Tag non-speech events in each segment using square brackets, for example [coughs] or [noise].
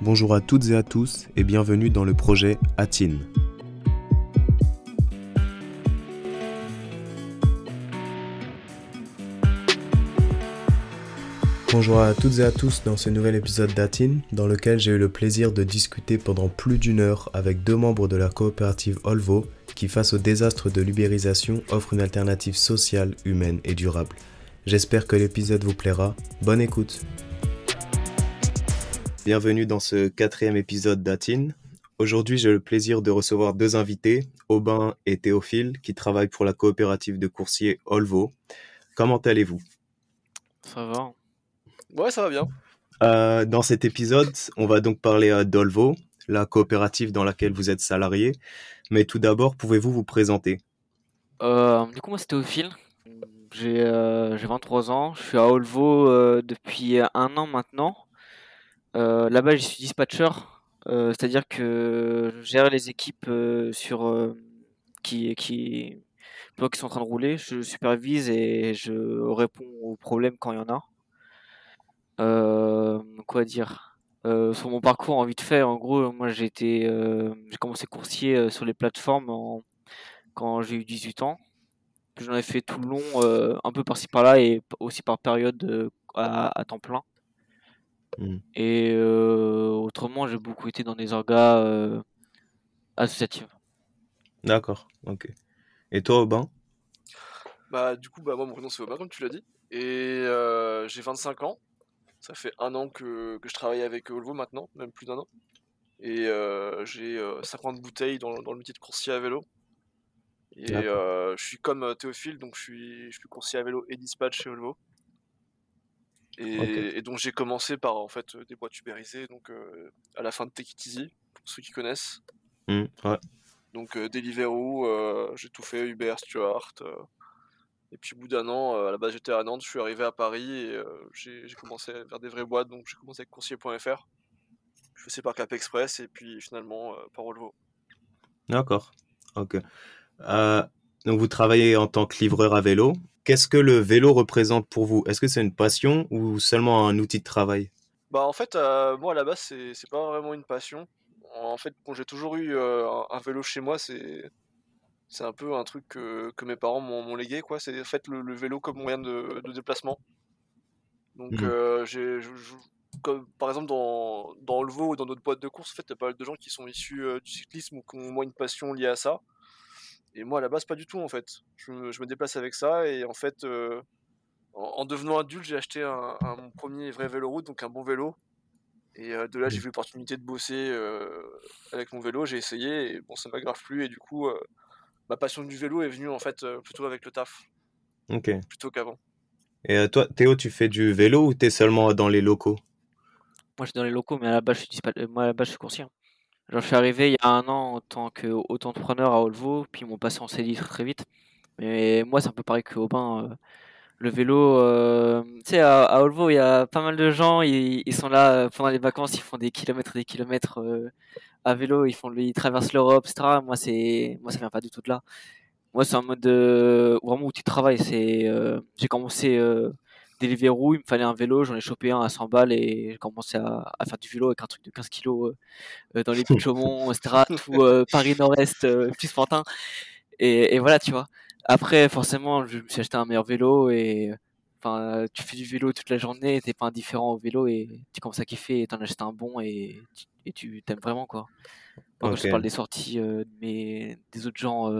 Bonjour à toutes et à tous et bienvenue dans le projet ATIN. Bonjour à toutes et à tous dans ce nouvel épisode d'ATIN dans lequel j'ai eu le plaisir de discuter pendant plus d'une heure avec deux membres de la coopérative Olvo qui face au désastre de l'ubérisation offre une alternative sociale, humaine et durable. J'espère que l'épisode vous plaira. Bonne écoute Bienvenue dans ce quatrième épisode d'Atin. Aujourd'hui, j'ai le plaisir de recevoir deux invités, Aubin et Théophile, qui travaillent pour la coopérative de coursiers Olvo. Comment allez-vous? Ça va. Ouais, ça va bien. Euh, dans cet épisode, on va donc parler euh, d'Olvo, la coopérative dans laquelle vous êtes salarié. Mais tout d'abord, pouvez-vous vous présenter? Euh, Du coup, moi, c'est Théophile. J'ai 23 ans. Je suis à Olvo depuis un an maintenant. Euh, là-bas, je suis dispatcher, euh, c'est-à-dire que je gère les équipes euh, sur qui, qui, qui sont en train de rouler. Je supervise et je réponds aux problèmes quand il y en a. quoi dire? Sur mon parcours en vite fait, en gros, moi j'ai commencé coursier sur les plateformes quand j'ai eu 18 ans. J'en ai fait tout le long, un peu par-ci par-là et aussi par période à temps plein. Mmh. Et autrement, j'ai beaucoup été dans des orgas associatifs. D'accord, ok. Et toi, Aubin? Bah, du coup, bah, moi, mon prénom c'est Aubin, comme tu l'as dit. Et j'ai 25 ans. Ça fait un an que, que je travaille avec Volvo maintenant, même plus d'un an. Et j'ai 50 bouteilles dans, dans, le métier de coursier à vélo. Et je suis comme Théophile, donc je suis, je suis coursier à vélo et dispatch chez Volvo. Et, donc j'ai commencé par en fait des boîtes ubérisées, donc euh, à la fin de Take It Easy, pour ceux qui connaissent. Mmh, donc euh, Deliveroo, euh, j'ai tout fait, Uber, Stuart. et puis au bout d'un an, à la base j'étais à Nantes, je suis arrivé à Paris et j'ai commencé à faire des vraies boîtes, donc j'ai commencé avec coursier.fr. Je faisais par Cap Express et puis finalement par Volvo. D'accord, ok. donc vous travaillez en tant que livreur à vélo. Qu'est-ce que le vélo représente pour vous? Est-ce que c'est une passion ou seulement un outil de travail? Bah en fait, euh, moi à la base c'est, c'est pas vraiment une passion. En fait, quand j'ai toujours eu euh, un, vélo chez moi, c'est c'est un peu un truc que, mes parents m'ont, légué quoi. C'est en fait le, vélo comme moyen de, déplacement. Donc mmh. euh, j'ai, comme, par exemple dans dans Volvo ou dans d'autres boîtes de course, en fait, il y a pas mal de gens qui sont issus du cyclisme ou qui ont au moins une passion liée à ça. Et moi, à la base, pas du tout, en fait. Je me, déplace avec ça, et en fait, euh, en, devenant adulte, j'ai acheté un, mon premier vrai vélo route, donc un bon vélo. Et euh, de là, j'ai vu l'opportunité de bosser euh, avec mon vélo, j'ai essayé, et bon, ça m'a grave plu, et du coup, ma passion du vélo est venue, en fait, plutôt avec le taf. Ok. Plutôt qu'avant. Et toi, Théo, tu fais du vélo ou t'es seulement dans les locaux? Moi, je suis dans les locaux, mais à la base, je suis, moi, à la base, je suis coursier. Hein. Je suis arrivé il y a un an en tant qu'auto-entrepreneur à Olvo, puis ils m'ont passé en CDI très, très vite. Mais moi, c'est un peu pareil que Aubin. Euh, le vélo, euh, tu sais, à, à, Olvo, il y a pas mal de gens, ils, sont là euh, pendant les vacances, ils font des kilomètres et des kilomètres à vélo, ils, font, ils traversent l'Europe, etc. Moi, c'est, moi, ça vient pas du tout de là. Moi, c'est un mode vraiment où tu travailles. C'est, j'ai commencé des verrous, il me fallait un vélo, j'en ai chopé un à 100 balles et j'ai commencé à, faire du vélo avec un truc de 15 kilos euh, dans les [laughs] Puy de Chaumont, [laughs] euh, Paris Nord-Est, euh, plus Fantin. Et, et, voilà, tu vois. Après, forcément, je me suis acheté un meilleur vélo et enfin, tu fais du vélo toute la journée, t'es pas indifférent au vélo et tu commences à kiffer et t'en achètes un bon et, et tu t'aimes vraiment, quoi. Quand je te parle des sorties, mais des autres gens,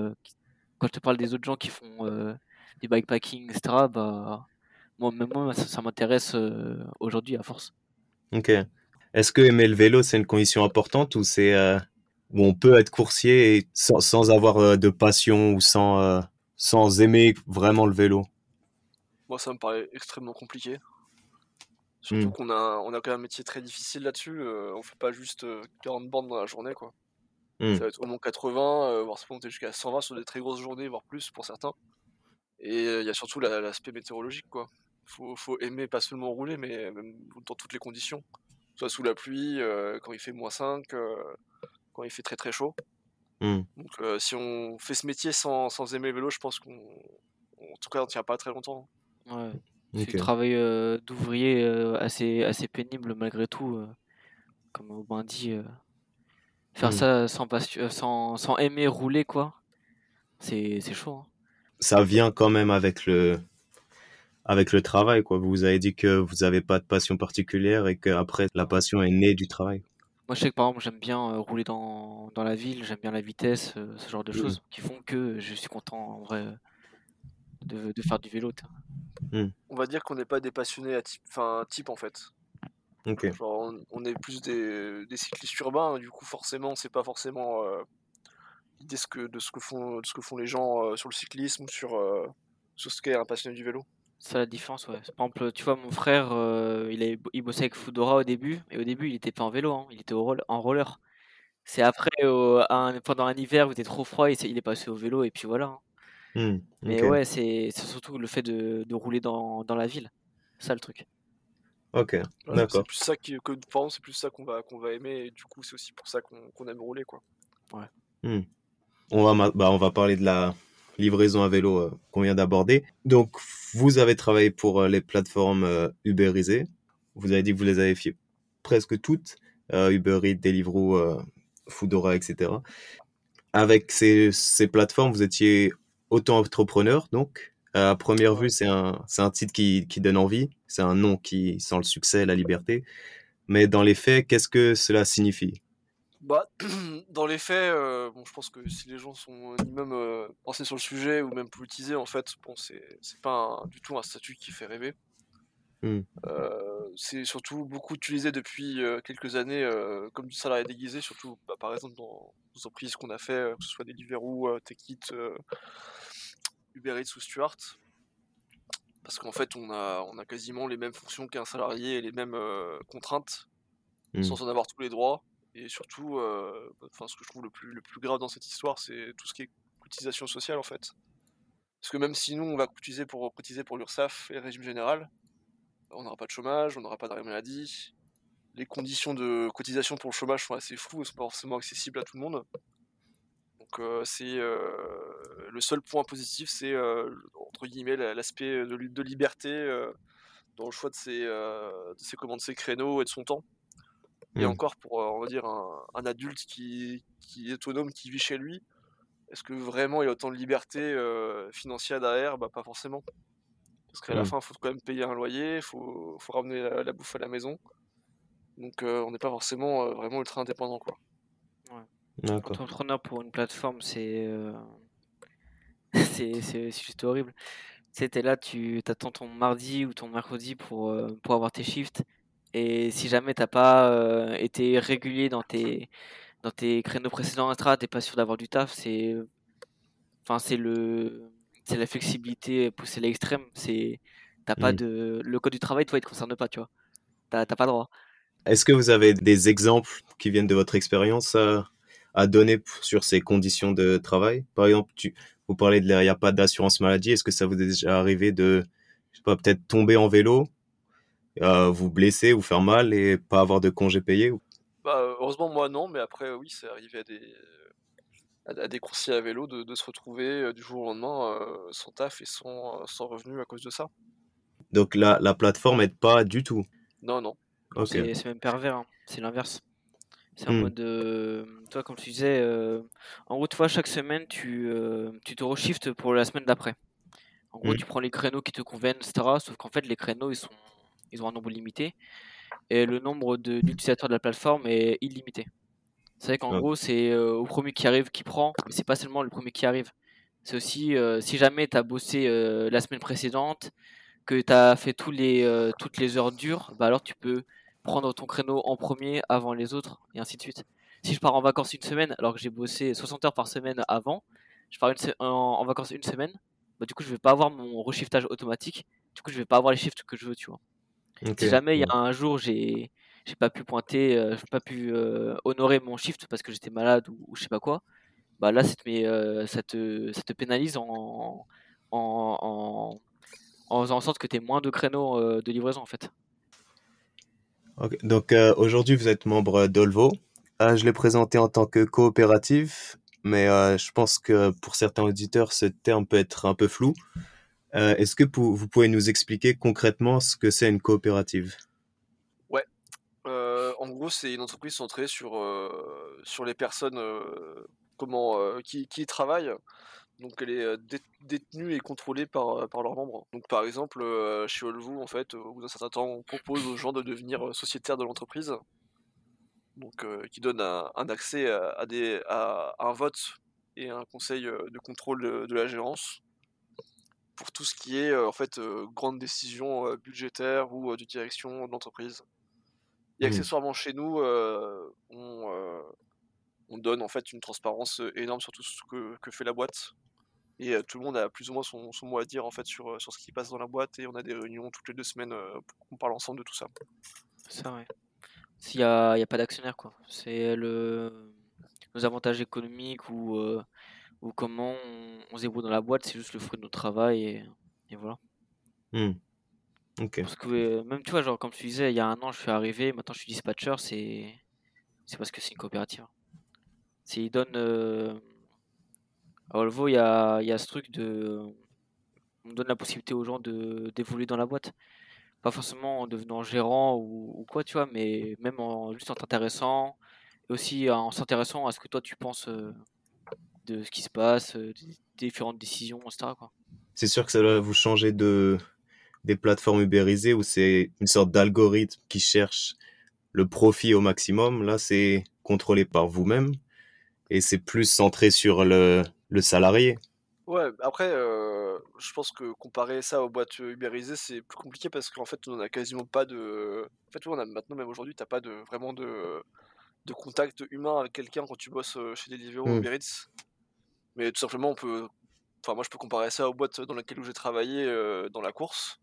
quand je te parle des autres gens qui font du bikepacking, etc., bah, moi, même moi, ça, m'intéresse euh, aujourd'hui à force. Ok. Est-ce que aimer le vélo, c'est une condition importante ou c'est euh, où on peut être coursier sans, sans, avoir euh, de passion ou sans, sans aimer vraiment le vélo? Moi, ça me paraît extrêmement compliqué. Surtout hmm. qu'on a, on a quand même un métier très difficile là-dessus. on fait pas juste 40 bandes dans la journée, quoi. Hmm. Ça va être au moins 80, voire se monter jusqu'à 120 sur des très grosses journées, voire plus pour certains. Et il y a surtout l'aspect météorologique, quoi faut, faut aimer pas seulement rouler, mais même dans toutes les conditions. Soit sous la pluie, euh, quand il fait moins 5, euh, quand il fait très très chaud. Mmh. Donc euh, si on fait ce métier sans, sans, aimer le vélo, je pense qu'on en tout cas on tient pas très longtemps. Ouais. C'est un travail d'ouvrier assez, assez pénible malgré tout. comme Aubin dit, euh, faire Mm. ça sans, sans, sans aimer rouler, quoi, c'est c'est chaud. hein. Ça vient quand même avec le, avec le travail, quoi. Vous avez dit que vous n'avez pas de passion particulière et qu'après, la passion est née du travail. Moi, je sais que par exemple, j'aime bien euh, rouler dans, dans la ville, j'aime bien la vitesse, euh, ce genre de Mm. choses qui font que je suis content en vrai de, de faire du vélo. t'as. On va dire qu'on n'est pas des passionnés à type, enfin, type en fait. Genre, on, on est plus des, des cyclistes urbains, du coup, forcément, c'est pas forcément euh, l'idée ce que- de, ce que font, de ce que font les gens euh, sur le cyclisme ou sur, euh, sur ce qu'est un passionné du vélo. C'est ça la différence, ouais. Par exemple, tu vois, mon frère, euh, il, est, il bossait avec Foodora au début, et au début, il était pas en vélo, hein, il était au roll- en roller. C'est après, au- un- pendant un hiver où il était trop froid, il, s'est- il est passé au vélo, et puis voilà. hein. Hmm, Mais ok. ouais, c'est c'est surtout le fait de, de rouler dans, dans la ville. C'est ça le truc. Ok. Ouais, D'accord. C'est plus ça qui, que, par exemple, c'est plus ça qu'on va, qu'on va aimer, et du coup, c'est aussi pour ça qu'on qu'on aime rouler, quoi. On va, ma- bah, on va parler de la livraison à vélo euh, qu'on vient d'aborder. Donc, vous avez travaillé pour euh, les plateformes euh, Uberisées. Vous avez dit que vous les avez fait presque toutes. Uber Eats, Deliveroo, Foodora, etc. Avec ces, plateformes, vous étiez auto-entrepreneur, donc. À première vue, c'est un, c'est un titre qui, qui donne envie. C'est un nom qui sent le succès, la liberté. Mais dans les faits, qu'est-ce que cela signifie? Bah, [clears throat] dans les faits, euh, bon, je pense que si les gens sont ni même euh, pensés sur le sujet ou même politisés, en fait, bon, c'est pas un- du tout un statut qui fait rêver. Hmm. Euh, c'est surtout beaucoup utilisé depuis quelques années comme du salarié déguisé, surtout bah, par exemple dans les entreprises qu'on a fait, que ce soit Deliveroo, Techit, Uber Eats ou Stuart. Parce qu'en fait, on a, on a quasiment les mêmes fonctions qu'un salarié et les mêmes contraintes Hmm. sans en avoir tous les droits. Et surtout, euh, enfin, ce que je trouve le plus, le plus grave dans cette histoire, c'est tout ce qui est cotisation sociale en fait. Parce que même si nous, on va cotiser pour, cotiser pour l'URSSAF et le régime général, on n'aura pas de chômage, on n'aura pas d'arrêt maladie. Les conditions de cotisation pour le chômage sont assez floues, sont pas forcément accessibles à tout le monde. Donc euh, c'est euh, le seul point positif, c'est entre guillemets la- l'aspect de, de liberté dans le choix de ses, de ses commandes, de ses créneaux et de son temps. Et Mm. encore pour, euh, on va dire, un, un adulte qui, qui est autonome, qui vit chez lui, est-ce que vraiment il a autant de liberté euh, financière derrière? Bah pas forcément. Parce qu'à la Mm. fin, il faut quand même payer un loyer, il faut, faut ramener la, la bouffe à la maison. Donc euh, on n'est pas forcément euh, vraiment ultra indépendant. Quoi. D'accord. Entrepreneur pour une plateforme, c'est euh, [laughs] c'est c'est- c'est juste horrible. Tu sais, t'es là, tu t'attends ton mardi ou ton mercredi pour, euh, pour avoir tes shifts. Et si jamais t'as pas euh, été régulier dans tes, dans tes créneaux précédents, etc., t'es pas sûr d'avoir du taf, c'est enfin, c'est le c'est la flexibilité poussée à l'extrême. C'est t'as pas Mm. de le code du travail, toi, il te concerne pas, tu vois. T'as pas droit. Est-ce que vous avez des exemples qui viennent de votre expérience à, à donner sur ces conditions de travail? Par exemple, tu, vous parlez de il n'y a pas d'assurance maladie. Est-ce que ça vous est déjà arrivé de, je sais pas, peut-être tomber en vélo, euh, vous blesser ou faire mal et pas avoir de congé payé ou- Bah, heureusement, moi non, mais après, oui, c'est arrivé à des, à, des coursiers à vélo de, de se retrouver euh, du jour au lendemain euh, sans taf et sans, sans revenu à cause de ça. Donc la, la plateforme aide pas du tout? Non, non. Non, Ok. C'est c'est même pervers, hein. c'est l'inverse. C'est en Hmm. mode, euh, toi, comme tu disais, euh, en gros, toi, chaque semaine, tu, euh, tu te reshiftes pour la semaine d'après. En gros, Hmm. tu prends les créneaux qui te conviennent, etc. Sauf qu'en fait, les créneaux, ils sont, ils ont un nombre limité et le nombre d'utilisateurs de la plateforme est illimité. C'est vrai qu'en gros, c'est euh, au premier qui arrive qui prend, mais c'est pas seulement le premier qui arrive. C'est aussi, euh, si jamais tu as bossé euh, la semaine précédente, que tu as fait tous les, euh, toutes les heures dures, bah alors tu peux prendre ton créneau en premier avant les autres, et ainsi de suite. Si je pars en vacances une semaine, alors que j'ai bossé 60 heures par semaine avant, je pars une en, en vacances une semaine, bah du coup je vais pas avoir mon reshiftage automatique, du coup je vais pas avoir les shifts que je veux, tu vois. Si jamais il y a un jour j'ai j'ai pas pu pointer, euh, j'ai pas pu euh, honorer mon shift parce que j'étais malade ou, ou je sais pas quoi, bah là ça te, met, euh, ça te, ça te pénalise en, en, en, en faisant en sorte que tu aies moins de créneaux euh, de livraison en fait. Ok. Donc aujourd'hui, vous êtes membre d'Olvo. Je l'ai présenté en tant que coopérative, mais je pense que pour certains auditeurs, ce terme peut être un peu flou. Euh, Est-ce que vous pouvez nous expliquer concrètement ce que c'est une coopérative? Euh, en gros, c'est une entreprise centrée sur, sur les personnes qui, y travaillent. Donc elle est détenue et contrôlée par, leurs membres. Donc par exemple, chez Olvo, en fait, au bout d'un certain temps, on propose aux gens de devenir sociétaires de l'entreprise. Donc qui donne un, accès à, un vote et un conseil de contrôle de, la gérance pour tout ce qui est en fait grande décision budgétaire ou de direction de l'entreprise. Et mmh. accessoirement chez nous, on, on, donne en fait une transparence énorme sur tout ce que, que fait la boîte et tout le monde a plus ou moins son, mot à dire en fait sur, sur ce qui passe dans la boîte et on a des réunions toutes les deux semaines pour qu'on parle ensemble de tout ça. Ça ouais. S'il n'y a, a, pas d'actionnaire quoi. C'est le nos avantages économiques ou, ou comment on, se débrouille dans la boîte, c'est juste le fruit de notre travail et, et voilà. Mmh. Parce que même tu vois, genre comme tu disais, il y a un an je suis arrivé, maintenant je suis dispatcher, c'est c'est parce que c'est une coopérative. C'est ils donnent à Volvo, il y a, y a ce truc de. On donne la possibilité aux gens de d'évoluer dans la boîte. Pas forcément en devenant gérant ou, quoi, tu vois, mais même en, juste en t'intéressant. Et aussi en s'intéressant à ce que toi tu penses euh, de ce qui se passe, euh, des différentes décisions, etc. C'est sûr que ça doit vous changer de des plateformes ubérisées où c'est une sorte d'algorithme qui cherche le profit au maximum. Là, c'est contrôlé par vous-même et c'est plus centré sur le, le salarié. Ouais, après, euh, je pense que comparer ça aux boîtes ubérisées, c'est plus compliqué parce qu'en fait, on a quasiment pas de. En fait, on a maintenant, même aujourd'hui, t'as pas de vraiment de, de contact humain avec quelqu'un quand tu bosses euh, chez Deliveroo ou mmh. Uber Eats. Mais tout simplement, on peut. Enfin, moi, je peux comparer ça aux boîtes dans lesquelles j'ai travaillé euh, dans la course.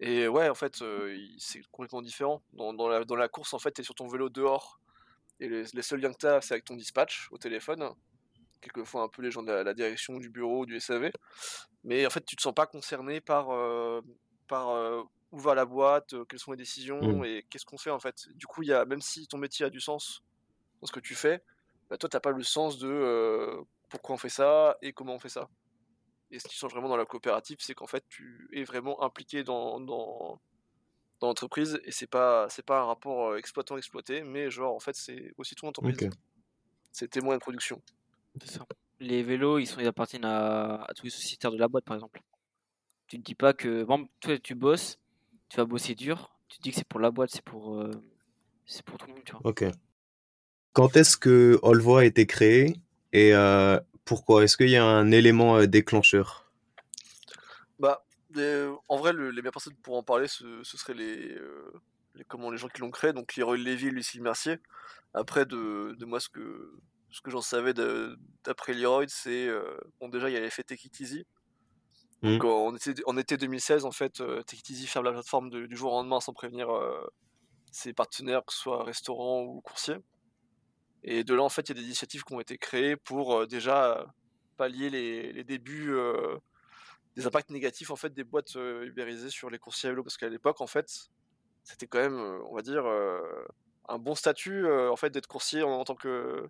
Et ouais, en fait, c'est complètement différent. Dans, dans, la, dans, la, course, en fait, t'es sur ton vélo dehors. Et les, les seuls liens que t'as, c'est avec ton dispatch au téléphone quelquefois un peu les gens de la, direction du bureau, du SAV. Mais en fait, tu te sens pas concerné par, euh, par euh, où va la boîte, euh, quelles sont les décisions mmh. et qu'est-ce qu'on fait en fait. Du coup, y a, même si ton métier a du sens dans ce que tu fais, bah, toi, tu n'as pas le sens de pourquoi on fait ça et comment on fait ça. Et ce qui change vraiment dans la coopérative, c'est qu'en fait, tu es vraiment impliqué dans, dans, dans l'entreprise et c'est pas c'est pas un rapport exploitant-exploité, mais genre en fait, c'est aussi ton entreprise. C'est témoin de production. Les vélos, ils, sont, ils appartiennent à, tous les sociétaires de la boîte, par exemple. Tu ne dis pas que, bon, toi, tu bosses, tu vas bosser dur, tu te dis que c'est pour la boîte, c'est pour, euh, c'est pour tout le monde, tu vois. Ok. Quand est-ce que Olvo a été créé? Et euh, pourquoi? Est-ce qu'il y a un élément euh, déclencheur? Bah, en vrai, les meilleures personnes pour en parler, ce, serait les, les, comment, les gens qui l'ont créé, donc Leroy Lévy et Lucille Mercier. Après, de, de moi, ce que, ce que j'en savais d'après Leroy, c'est euh, bon déjà il y a l'effet Take It Easy. Mmh. Donc en, été, 2016 en fait, euh, Take It Easy ferme la plateforme du jour au lendemain sans prévenir euh, ses partenaires, que ce soit restaurants ou coursiers. Et de là en fait il y a des initiatives qui ont été créées pour déjà pallier les, débuts des impacts négatifs en fait des boîtes ubérisées sur les coursiers à vélo parce qu'à l'époque en fait c'était quand même on va dire un bon statut en fait d'être coursier en, tant que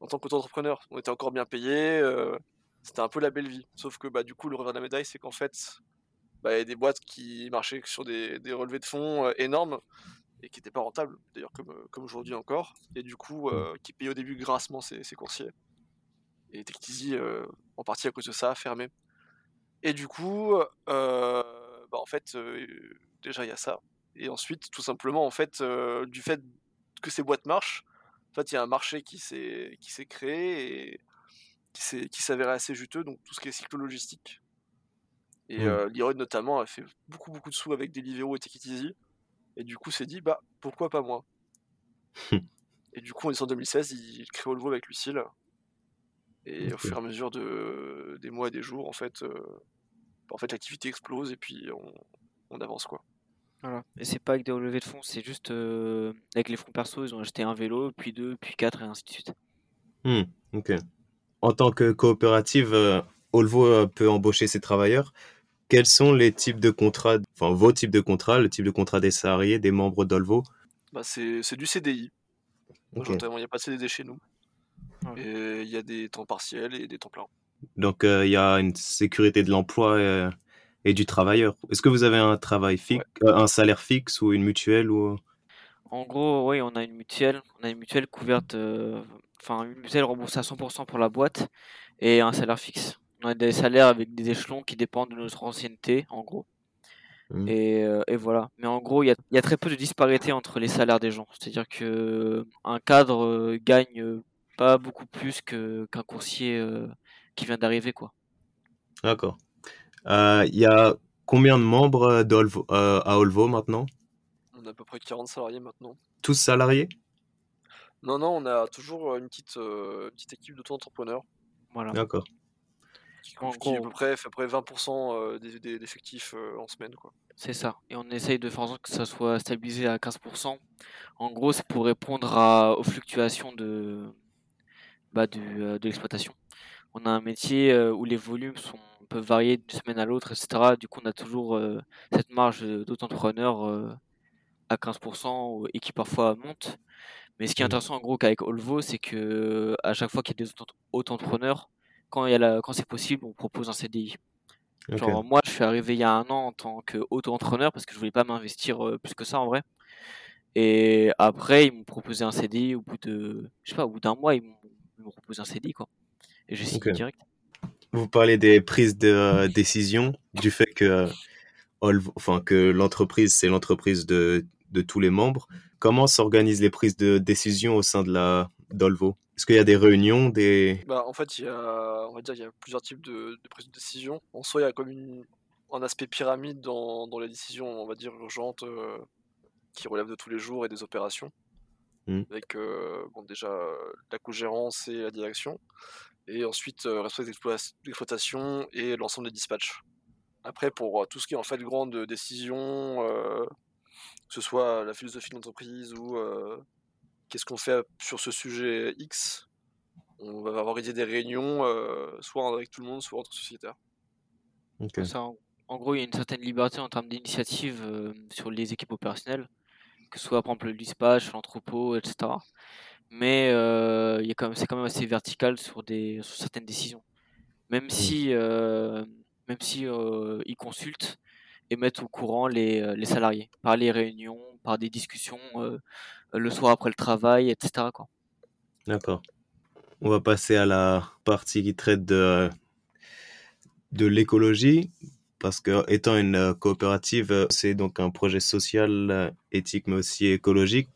qu'auto-entrepreneur. On était encore bien payé, euh, c'était un peu la belle vie. Sauf que bah, du coup, le revers de la médaille, c'est qu'en fait, bah, il y a des boîtes qui marchaient sur des, relevés de fonds euh, énormes et qui n'étaient pas rentables, d'ailleurs comme, euh, comme aujourd'hui encore, et du coup, qui payaient au début grassement ces, coursiers. Et Tectizy, en partie à cause de ça, a fermé. Et du coup, bah, en fait, déjà il y a ça. Et ensuite, tout simplement, en fait, du fait que ces boîtes marchent, fait, il y a un marché qui s'est créé et qui s'avérait assez juteux, donc tout ce qui est cycle logistique. Et mmh. notamment a fait beaucoup beaucoup de sous avec Deliveroo et Easy, et du coup s'est dit bah pourquoi pas moi? et du coup en 2016 il crée Volvo avec Lucille. Et au fur et à mesure de, des mois et des jours, en fait, en fait l'activité explose et puis on, on avance quoi. Et c'est pas avec des relevés de fonds, c'est juste euh, avec les fonds perso, ils ont acheté un vélo, puis deux, puis quatre, et ainsi de suite. Hmm, ok. En tant que coopérative, euh, Olvo euh, peut embaucher ses travailleurs. Quels sont les types de contrats, enfin vos types de contrats, le type de contrat des salariés, des membres d'Olvo? Bah, c'est, du CDI. il n'y a pas de CDD chez nous. Et il y a des temps partiels et des temps pleins. Donc il y a une sécurité de l'emploi et du travailleur. Est-ce que vous avez un travail fixe, euh, un salaire fixe ou une mutuelle ou? En gros, oui, on a une mutuelle, on a une mutuelle couverte, euh, enfin une mutuelle remboursée à 100% pour la boîte et un salaire fixe. On a des salaires avec des échelons qui dépendent de notre ancienneté, en gros. Mm. Et, euh, et voilà. Mais en gros, il y a, il y a très peu de disparité entre les salaires des gens. C'est-à-dire que un cadre euh, gagne euh, pas beaucoup plus que qu'un coursier euh, qui vient d'arriver, quoi. D'accord. Euh, Il y a combien de membres euh, à Olvo maintenant? On a à peu près 40 salariés maintenant. Tous salariés? Non, non, on a toujours euh, une petite, euh, petite équipe d'auto-entrepreneurs Voilà. D'accord. Qui, En qui, à peu près fait à peu près 20% euh, des, des- d'effectifs euh, en semaine. Quoi. C'est ça. Et on essaye de faire en sorte que ça soit stabilisé à 15%. En gros, c'est pour répondre à, aux fluctuations de, bah, du, euh, de l'exploitation. On a un métier où les volumes sont, peuvent varier d'une semaine à l'autre, etc. Du coup, on a toujours euh, cette marge d'auto-entrepreneur euh, à 15% ou- et qui parfois monte. Mais ce qui est Mm. intéressant en gros qu'avec Olvo, c'est que à chaque fois qu'il y a des auto- auto-entrepreneurs, quand, il y a la- quand c'est possible, on propose un CDI. Genre, moi, je suis arrivé il y a un an en tant qu'auto-entrepreneur parce que je voulais pas m'investir euh, plus que ça en vrai. Et après, ils m'ont proposé un CDI au bout de, je sais pas, au bout d'un mois, ils m'ont proposé un CDI quoi. Et j'ai signé direct. Vous parlez des prises de euh, décision, du fait que, euh, enfin, que l'entreprise, c'est l'entreprise de, de tous les membres. Comment s'organisent les prises de décision au sein de la d'Olvo? Est-ce qu'il y a des réunions, des... Bah, en fait, il y a, on va dire, il y a plusieurs types de, de prise de décision. En soi, il y a comme une, un aspect pyramide dans, dans les décisions, on va dire, urgentes euh, qui relèvent de tous les jours et des opérations. Mm. Avec euh, bon, déjà la co-gérance et la direction. Et ensuite, euh, responsable d'exploit- d'exploitation et l'ensemble des dispatchs. Après, pour euh, tout ce qui est en fait grande décision, que ce soit la philosophie de l'entreprise ou qu'est-ce qu'on fait sur ce sujet X, on va organiser des réunions, euh, soit avec tout le monde, soit entre sociétaires. Ça, en, en gros, il y a une certaine liberté en termes d'initiative euh, sur les équipes opérationnelles, que ce soit par exemple le dispatch, l'entrepôt, etc. Mais euh, il y a quand même, c'est quand même assez vertical sur des, sur certaines décisions. Même si, euh, même si euh, ils consultent et mettent au courant les, les salariés par les réunions, par des discussions euh, le soir après le travail, etc. Quoi. D'accord. On va passer à la partie qui traite de, de l'écologie, parce que étant une euh, coopérative, euh, c'est donc un projet social, euh, éthique, mais aussi écologique.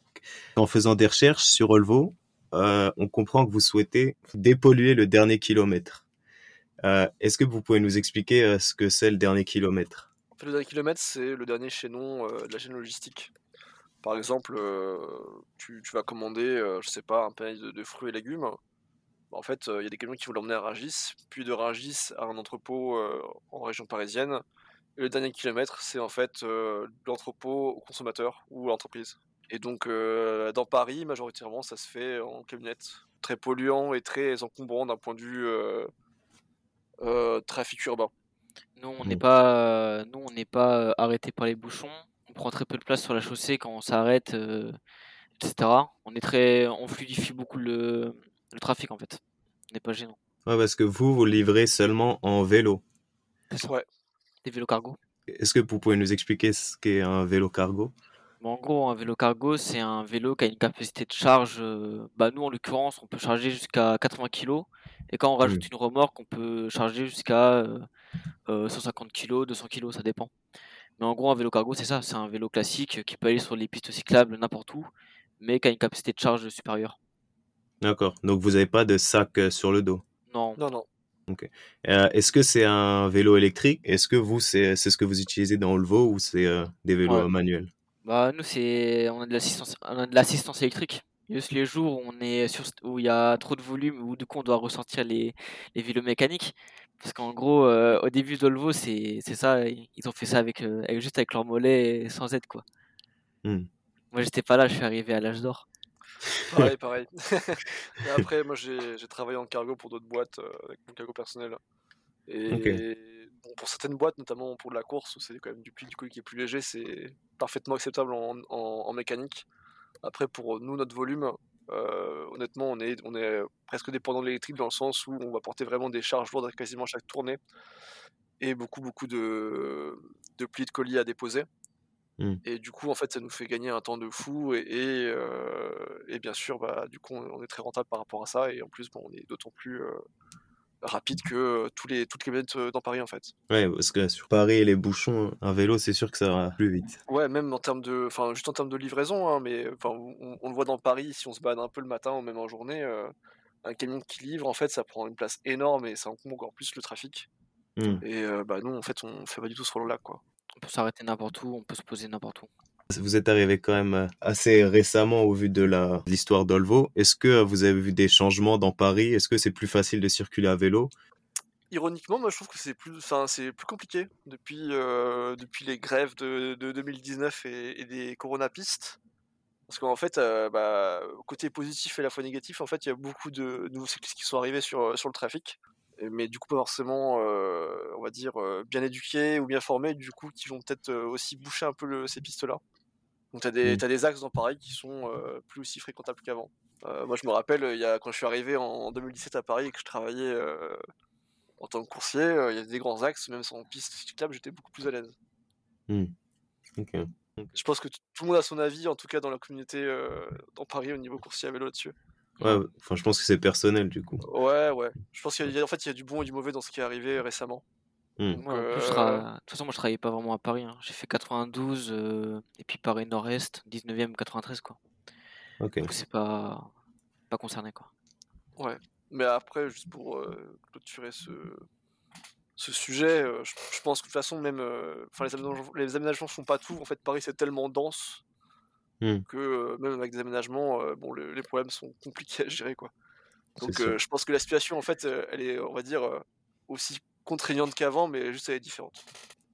En faisant des recherches sur Olvo, euh, on comprend que vous souhaitez dépolluer le dernier kilomètre. Euh, Est-ce que vous pouvez nous expliquer euh, ce que c'est le dernier kilomètre? En fait, le dernier kilomètre, c'est le dernier chaînon euh, de la chaîne logistique. Par exemple, tu, tu vas commander, je sais pas, un panier de, de fruits et légumes. Bah, En fait, il y a des camions qui vont l'emmener à Rungis, puis de Rungis à un entrepôt en région parisienne. Et le dernier kilomètre, c'est en fait l'entrepôt au consommateur ou à l'entreprise. Et donc, euh, dans Paris, majoritairement, ça se fait en camionnette. Très polluant et très encombrant d'un point de vue euh, euh, trafic urbain. Nous, on n'est Mm. pas, nous, on n'est pas arrêté par les bouchons. On prend très peu de place sur la chaussée quand on s'arrête, euh, etc. On est très, on fluidifie beaucoup le, le trafic en fait. On n'est pas gênant. ouais, Parce que vous, vous livrez seulement en vélo. Ouais. Des vélos cargo. Est-ce que vous pouvez nous expliquer ce qu'est un vélo cargo? Bon, en gros, un vélo cargo, c'est un vélo qui a une capacité de charge. euh, bah, nous, en l'occurrence, on peut charger jusqu'à 80 kg. Et quand on rajoute une remorque, on peut charger jusqu'à euh, euh, 150 kg, 200 kg, ça dépend. Mais en gros, un vélo cargo, c'est ça. C'est un vélo classique qui peut aller sur les pistes cyclables n'importe où, mais qui a une capacité de charge supérieure. D'accord. Donc vous n'avez pas de sac euh, sur le dos? Non, Non, non. Euh, Est-ce que c'est un vélo électrique? Est-ce que vous, c'est c'est ce que vous utilisez dans Volvo ou c'est euh, des vélos Ouais. euh, manuels? Bah nous c'est on a de l'assistance on a de l'assistance électrique. Juste les jours où on est sur où il y a trop de volume où du coup on doit ressortir les, les vélos mécaniques parce qu'en gros euh, au début d'Olvo c'est c'est ça ils ont fait ça avec, euh, avec- juste avec leur mollet et sans aide quoi. Hmm. Moi j'étais pas là, je suis arrivé à l'âge d'or. Pareil, [laughs] pareil. [laughs] Et après, moi, j'ai j'ai travaillé en cargo pour d'autres boîtes, euh, avec mon cargo personnel. Et bon, pour certaines boîtes, notamment pour de la course, où c'est quand même du pli du colis qui est plus léger, c'est parfaitement acceptable en, en- en mécanique. Après, pour nous, notre volume, euh, honnêtement, on est, on est presque dépendant de l'électrique dans le sens où on va porter vraiment des charges lourdes à quasiment chaque tournée et beaucoup, beaucoup de, de plis de colis à déposer. Mmh. Et du coup, en fait, ça nous fait gagner un temps de fou et, et, euh, et bien sûr, bah, du coup, on on est très rentable par rapport à ça. Et en plus, bon, on est d'autant plus euh, rapide que euh, tous les, toutes les bêtes dans Paris, en fait. Ouais, parce que sur Paris et les bouchons, un vélo, c'est sûr que ça va plus vite. Ouais, même en termes de, enfin, juste en termes de livraison, hein, mais enfin, on, on le voit dans Paris, si on se balade un peu le matin ou même en journée, euh, un camion qui livre, en fait, ça prend une place énorme et ça encombre encore plus le trafic. Mmh. Et euh, bah, nous, en fait, on fait pas du tout ce rôle-là, quoi. On peut s'arrêter n'importe où, on peut se poser n'importe où. Vous êtes arrivé quand même euh, assez récemment au vu de l'histoire d'Olvo. Est-ce que vous avez vu des changements dans Paris? Est-ce que c'est plus facile de circuler à vélo? Ironiquement, moi je trouve que c'est plus, enfin, plus compliqué depuis, euh, depuis les grèves de, de 2019 et, et des coronapistes. Parce qu'en fait, euh, bah, côté positif et la fois négatif, en fait, il y a beaucoup de nouveaux cyclistes qui sont arrivés sur, sur le trafic. Mais du coup, pas forcément, euh, on va dire, euh, bien éduqués ou bien formés, du coup, qui vont peut-être euh, aussi boucher un peu ces pistes-là. Donc, tu as, des Mm. t'as des axes dans Paris qui sont euh, plus aussi fréquentables qu'avant. Euh, moi, je me rappelle, il y a, quand je suis arrivé en 2017 à Paris et que je travaillais euh, en tant que coursier, euh, il y avait des grands axes, même sans piste cyclable, j'étais beaucoup plus à l'aise. Ok. Je pense que tout le monde a son avis, en tout cas dans la communauté dans Paris au niveau coursier à vélo là-dessus. Ouais, enfin, je pense que c'est personnel du coup. Ouais, ouais. Je pense qu'il y a, en fait, il y a du bon et du mauvais dans ce qui est arrivé récemment. Hmm. Moi, en plus, je euh, tra- De toute façon, moi je travaillais pas vraiment à Paris. hein. J'ai fait 92 euh, et puis Paris Nord-Est, 19e, 93 quoi. Donc c'est pas pas concerné quoi. Mais après, juste pour euh, clôturer ce, ce sujet, euh, je, je pense que de toute façon, même euh, enfin, les, aménagements, les aménagements font pas tout. En fait, Paris, c'est tellement dense Hmm. que euh, même avec des aménagements, euh, bon, le- les problèmes sont compliqués à gérer. Quoi. Donc, euh, je pense que la situation, en fait, euh, elle est, on va dire, euh, aussi contraignante qu'avant, mais juste elle est différente.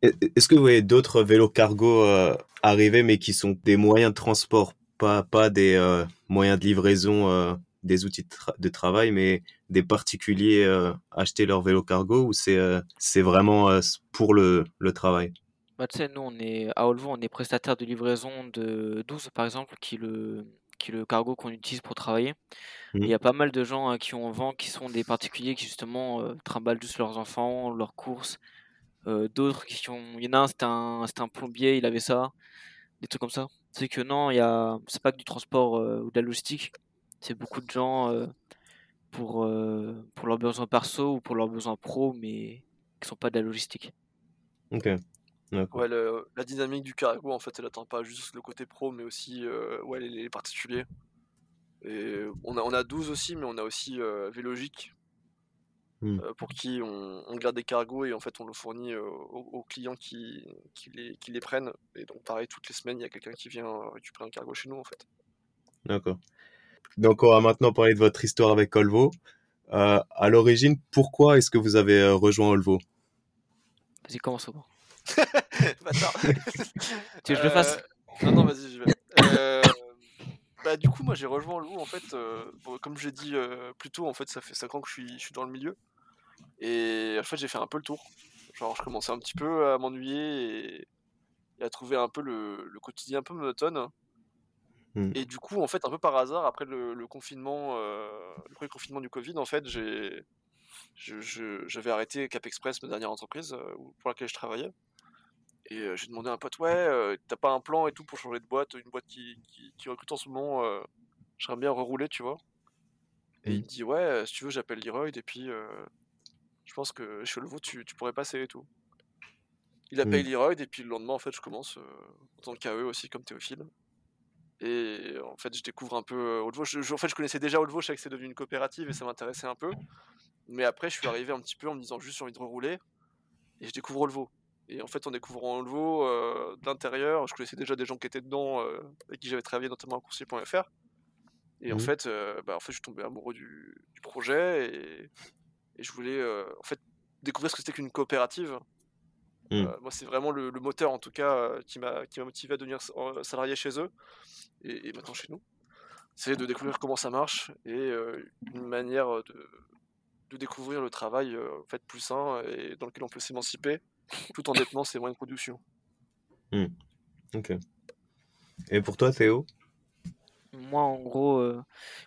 Est-ce que vous voyez d'autres vélos cargo euh, arriver, mais qui sont des moyens de transport, pas, pas des euh, moyens de livraison, euh, des outils de, tra- de travail, mais des particuliers euh, acheter leur vélo cargo ou c'est euh, c'est vraiment euh, pour le, le travail? Bah tu sais, nous on est à Olvo, on est prestataire de livraison de 12 par exemple, qui est le qui est le cargo qu'on utilise pour travailler. Mhm. Il y a pas mal de gens hein, qui ont vent, qui sont des particuliers qui justement euh, trimballent juste leurs enfants, leurs courses. Euh, D'autres qui ont, il y en a un c'était un un plombier, il avait ça, des trucs comme ça. C'est que non, il y a, c'est pas que du transport euh, ou de la logistique. C'est beaucoup de gens euh, pour pour leurs besoins perso ou pour leurs besoins pro, mais qui sont pas de la logistique. Ok. Ouais, le- la dynamique du cargo, en fait, elle atteint pas juste le côté pro, mais aussi euh, ouais, les, les particuliers. Et on a, on a 12 aussi, mais on a aussi euh, Vélogique, Hmm. euh, pour qui on, on garde des cargos et en fait on le fournit euh, aux, aux clients qui, qui, les, qui les prennent. Et donc pareil, toutes les semaines, il y a quelqu'un qui vient récupérer un cargo chez nous, en fait. D'accord. Donc, on va maintenant parler de votre histoire avec Olvo. Euh, à l'origine, pourquoi est-ce que vous avez rejoint Olvo? Vas-y, commence au. [laughs] [laughs] Tu veux que je le fasse? Euh, Non, non, vas-y, je vais. Euh, bah, du coup, moi, j'ai rejoint le loup, en fait. euh, bon, comme j'ai dit euh, plus tôt, en fait, ça fait 5 ans que je suis, je suis dans le milieu. Et en fait, j'ai fait un peu le tour. Genre, je commençais un petit peu à m'ennuyer et, et à trouver un peu le, le quotidien un peu monotone. Hmm. Et du coup, en fait, un peu par hasard, après le, le confinement, euh, le premier confinement du Covid, en fait, j'ai, j'avais arrêté Cap Express, ma dernière entreprise pour laquelle je travaillais. Et euh, j'ai demandé à un pote, ouais, euh, t'as pas un plan et tout pour changer de boîte, une boîte qui, qui, qui recrute en ce moment, euh, j'aimerais bien rerouler, tu vois? Et il me dit, ouais, si tu veux, j'appelle Leroy, et puis je pense que chez Levo, tu, tu pourrais passer et tout. Il appelle Mhm. Leroy, et puis le lendemain, en fait, je commence en tant que KE aussi, comme Théophile. Et en fait, je découvre un peu Haute-Vaux. Je, je- en fait, je connaissais déjà Haute-Vaux, je savais que c'est devenu une coopérative et ça m'intéressait un peu. Mais après, je suis arrivé un petit peu en me disant juste j'ai envie de rerouler. Et je découvre Haute-Vaux. Et en fait, en découvrant Haute-Vaux euh, de l'intérieur, je connaissais déjà des gens qui étaient dedans, euh, avec qui j'avais travaillé notamment à coursier.fr. Et en Mhm. fait, euh, bah, en fait, je suis tombé amoureux du, du projet et, et je voulais euh, en fait découvrir ce que c'était qu'une coopérative. Mhm. Euh, moi, c'est vraiment le, le moteur, en tout cas, qui m'a motivé à devenir salarié chez eux et, et maintenant chez nous. C'est de découvrir comment ça marche et une manière de, de découvrir le travail en fait, plus sain et dans lequel on peut s'émanciper tout en détenant ses moyens de production. Ok. Et pour toi, Théo? Moi, en gros, euh,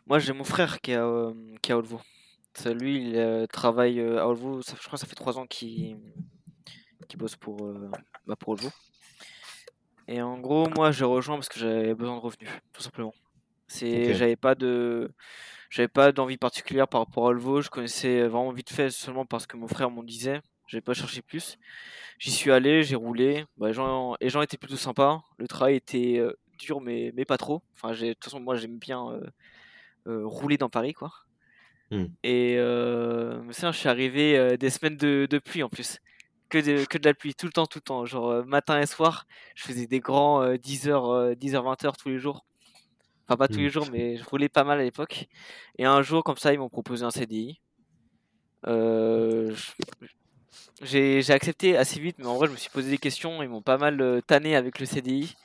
moi j'ai mon frère qui est à, euh, qui est à Olvo. Ça, lui, il euh, travaille euh, à Olvo. Ça, je crois que ça fait trois ans qu'il qu'il bosse pour, euh, bah, pour Olvo. Et en gros, moi, j'ai rejoint parce que j'avais besoin de revenus, tout simplement. C'est, j'avais pas de, j'avais pas d'envie particulière par rapport à Olvo. Je connaissais vraiment vite fait seulement parce que mon frère m'en disait. J'avais pas cherché plus. J'y suis allé, j'ai roulé. Bah, les gens, les gens étaient plutôt sympas. Le travail était euh, dur, mais, mais pas trop. Enfin, j'ai, de toute façon, moi, j'aime bien euh, euh, rouler dans Paris, quoi. Hmm. Et euh, ça, je suis arrivé des semaines de, de pluie en plus. Que de, que de la pluie, tout le temps, tout le temps. Genre matin et soir, je faisais des grands euh, 10h, 10h, 20h tous les jours. Enfin, pas tous Hmm. les jours, mais je roulais pas mal à l'époque. Et un jour, comme ça, ils m'ont proposé un CDI. Euh, je- j'ai accepté assez vite, mais en vrai, je me suis posé des questions. Ils m'ont pas mal euh, tanné avec le CDI.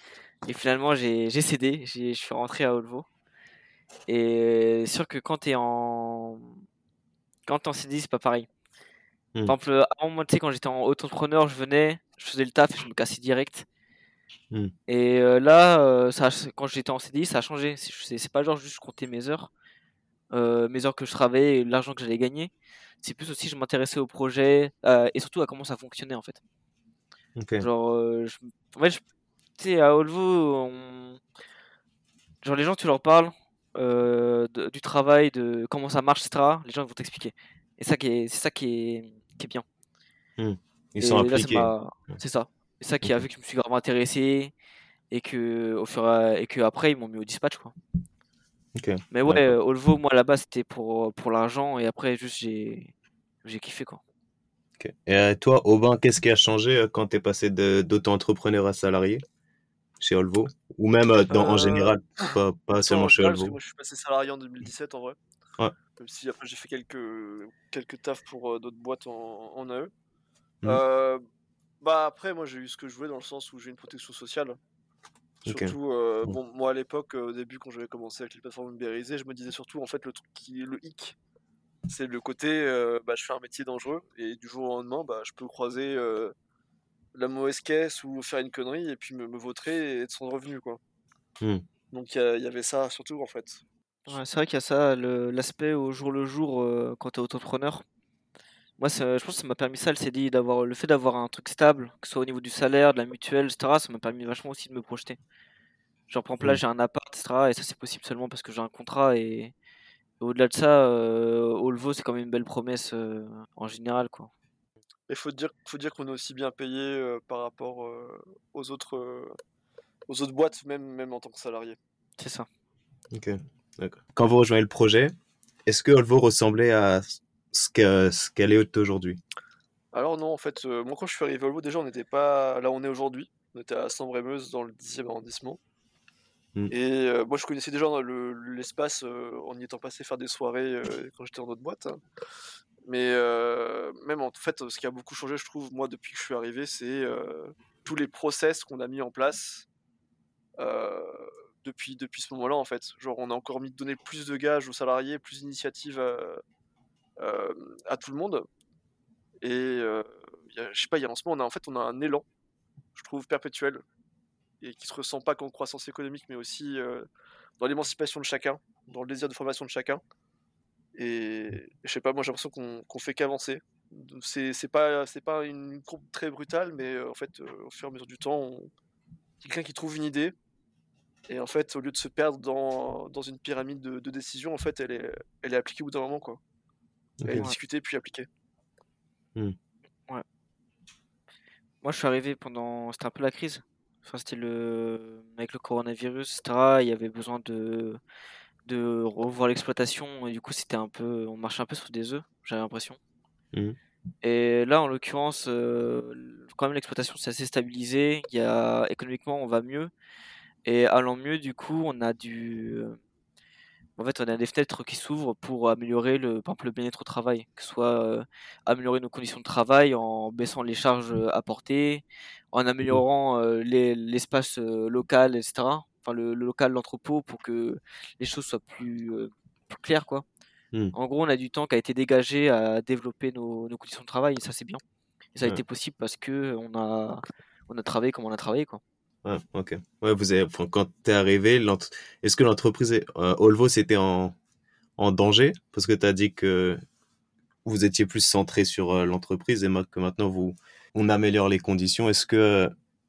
Et finalement, j'ai cédé. Je suis rentré à Olvo. Et c'est sûr que quand t'es en quand t'es en CDI, c'est pas pareil. Hmm. Par exemple, avant moi, tu sais, quand j'étais en auto-entrepreneur, je venais, je faisais le taf et je me cassais direct. Hmm. Et euh, là, euh, ça, quand j'étais en CDI, ça a changé. C'est pas genre juste je comptais mes heures, euh, mes heures que je travaillais et l'argent que j'allais gagner. C'est plus aussi je m'intéressais au projet euh, et surtout à comment ça fonctionnait en fait. Genre, euh, je, en fait, je- tu sais, à Olvo, on- genre les gens, tu leur parles de- du travail, de comment ça marche, etc. Les gens ils vont t'expliquer. Et ça qui est, c'est ça qui est, qui est bien. Ils Et sont là, m'a- c'est ça. C'est ça qui a fait que je me suis grave intéressé et que au fur et, à- et que après ils m'ont mis au dispatch quoi. Mais ouais, euh, Olvo, moi là-bas c'était pour pour l'argent et après juste j'ai j'ai kiffé quoi. Et euh, toi, Aubin, qu'est-ce qui a changé euh, quand tu es passé de- d'auto-entrepreneur à salarié chez Olvo? Ou même euh, en Euh, général, pas, pas seulement en chez Olvo? moi je suis passé salarié en 2017 en vrai. Ouais. Même si après j'ai fait quelques, quelques tafs pour euh, d'autres boîtes en, en AE. Euh, bah après moi j'ai eu ce que je voulais dans le sens où j'ai une protection sociale. Surtout, euh, bon moi à l'époque, euh, au début quand j'avais commencé avec les plateformes ubérisées, je me disais surtout en fait le truc qui le hic, c'est le côté euh, bah, je fais un métier dangereux et du jour au lendemain bah, je peux croiser euh, la mauvaise caisse ou faire une connerie et puis me, me vautrer et être sans revenu quoi. Hmm. Donc il y, avait ça surtout en fait. Ouais, c'est vrai qu'il y a ça, le- l'aspect au jour le jour euh, quand t'es auto-entrepreneur. Moi, ça- je pense que ça m'a permis ça, le CDI, d'avoir le fait d'avoir un truc stable, que ce soit au niveau du salaire, de la mutuelle, etc. Ça m'a permis vachement aussi de me projeter. Genre, par exemple, là, Hmm. j'ai un appart, etc. Et ça, c'est possible seulement parce que j'ai un contrat. Et, et au-delà de ça, euh, Olvo, c'est quand même une belle promesse euh, en général, quoi. Il faut dire, faut dire qu'on est aussi bien payé euh, par rapport euh, aux autres, euh, aux autres boîtes, même, même en tant que salarié. C'est ça. Ok. D'accord. Quand vous rejoignez le projet, est-ce que Olvo ressemblait à ce que- ce qu'elle est aujourd'hui? Alors non, en fait, euh, moi quand je suis arrivé à Volvo, déjà on n'était pas là où on est aujourd'hui. On était à Sambre-et-Meuse dans le 10e arrondissement. Mm. Et euh, moi je connaissais déjà le- l'espace euh, en y étant passé faire des soirées quand j'étais dans notre boîte. hein. Mais même en fait, ce qui a beaucoup changé, je trouve, moi depuis que je suis arrivé, c'est tous les process qu'on a mis en place euh, depuis, depuis ce moment-là en fait. Genre on a encore mis de donner plus de gages aux salariés, plus d'initiatives à, à tout le monde. Et euh, a- je sais pas, il y a en ce moment, on a, en fait, on a un élan, je trouve, perpétuel, et qui se ressent pas qu'en croissance économique, mais aussi euh, dans l'émancipation de chacun, dans le désir de formation de chacun. Et je sais pas, moi j'ai l'impression qu'on qu'on fait qu'avancer. C'est pas, pas une courbe très brutale, mais euh, en fait, euh, au fur et à mesure du temps, quelqu'un qui trouve une idée, et en fait, au lieu de se perdre dans, dans une pyramide de, de décisions, en fait, elle est, elle est appliquée au bout d'un moment, quoi. Elle est Ok. discutée puis appliquée. Moi, je suis arrivé pendant. C'était un peu la crise. Enfin, c'était le. Avec le coronavirus, etc. Il y avait besoin de. de revoir l'exploitation. Et du coup, c'était un peu. On marchait un peu sur des œufs, j'avais l'impression. Mhm. Et là, en l'occurrence, euh, quand même, l'exploitation s'est assez stabilisée. Il y a... Économiquement, on va mieux. Et allant mieux, du coup, on a du. En fait, on a des fenêtres qui s'ouvrent pour améliorer le, par exemple, le bien-être au travail, que ce soit euh, améliorer nos conditions de travail en baissant les charges euh, apportées, en améliorant euh, les- l'espace local, etc. Enfin, le, le local, l'entrepôt, pour que les choses soient plus, plus claires, quoi. Mm. En gros, on a du temps qui a été dégagé à développer nos, nos conditions de travail, et ça, c'est bien. Et ça a Ouais. été possible parce que on a, on a travaillé comme on a travaillé, quoi. Ouais, ok. Ouais, vous avez, quand tu es arrivé, est-ce que l'entreprise, est- euh, Olvo, c'était en, en danger? Parce que tu as dit que vous étiez plus centré sur euh, l'entreprise et que maintenant vous, on améliore les conditions. Est-ce que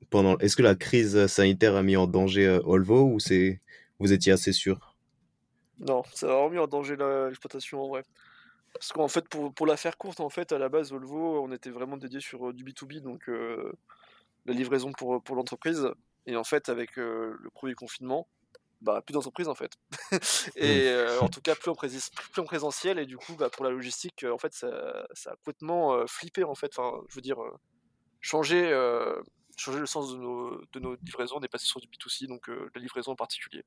pendant. Est-ce que la crise sanitaire a mis en danger euh, Olvo ou vous étiez assez sûr? Non, ça a vraiment mis en danger l'exploitation en vrai. Parce qu'en fait, pour, pour la faire courte, en fait, à la base, Volvo, on était vraiment dédié sur du B2B, donc la livraison pour, pour l'entreprise. Et en fait, avec le premier confinement, bah, plus d'entreprise en fait. [laughs] et en tout cas, plus en, plus en, présentiel. Et du coup, bah, pour la logistique, en fait, ça, ça a complètement flippé en fait. Enfin, je veux dire, changer, changer le sens de nos, de nos livraisons. On est passé sur du B2C, donc la livraison en particulier.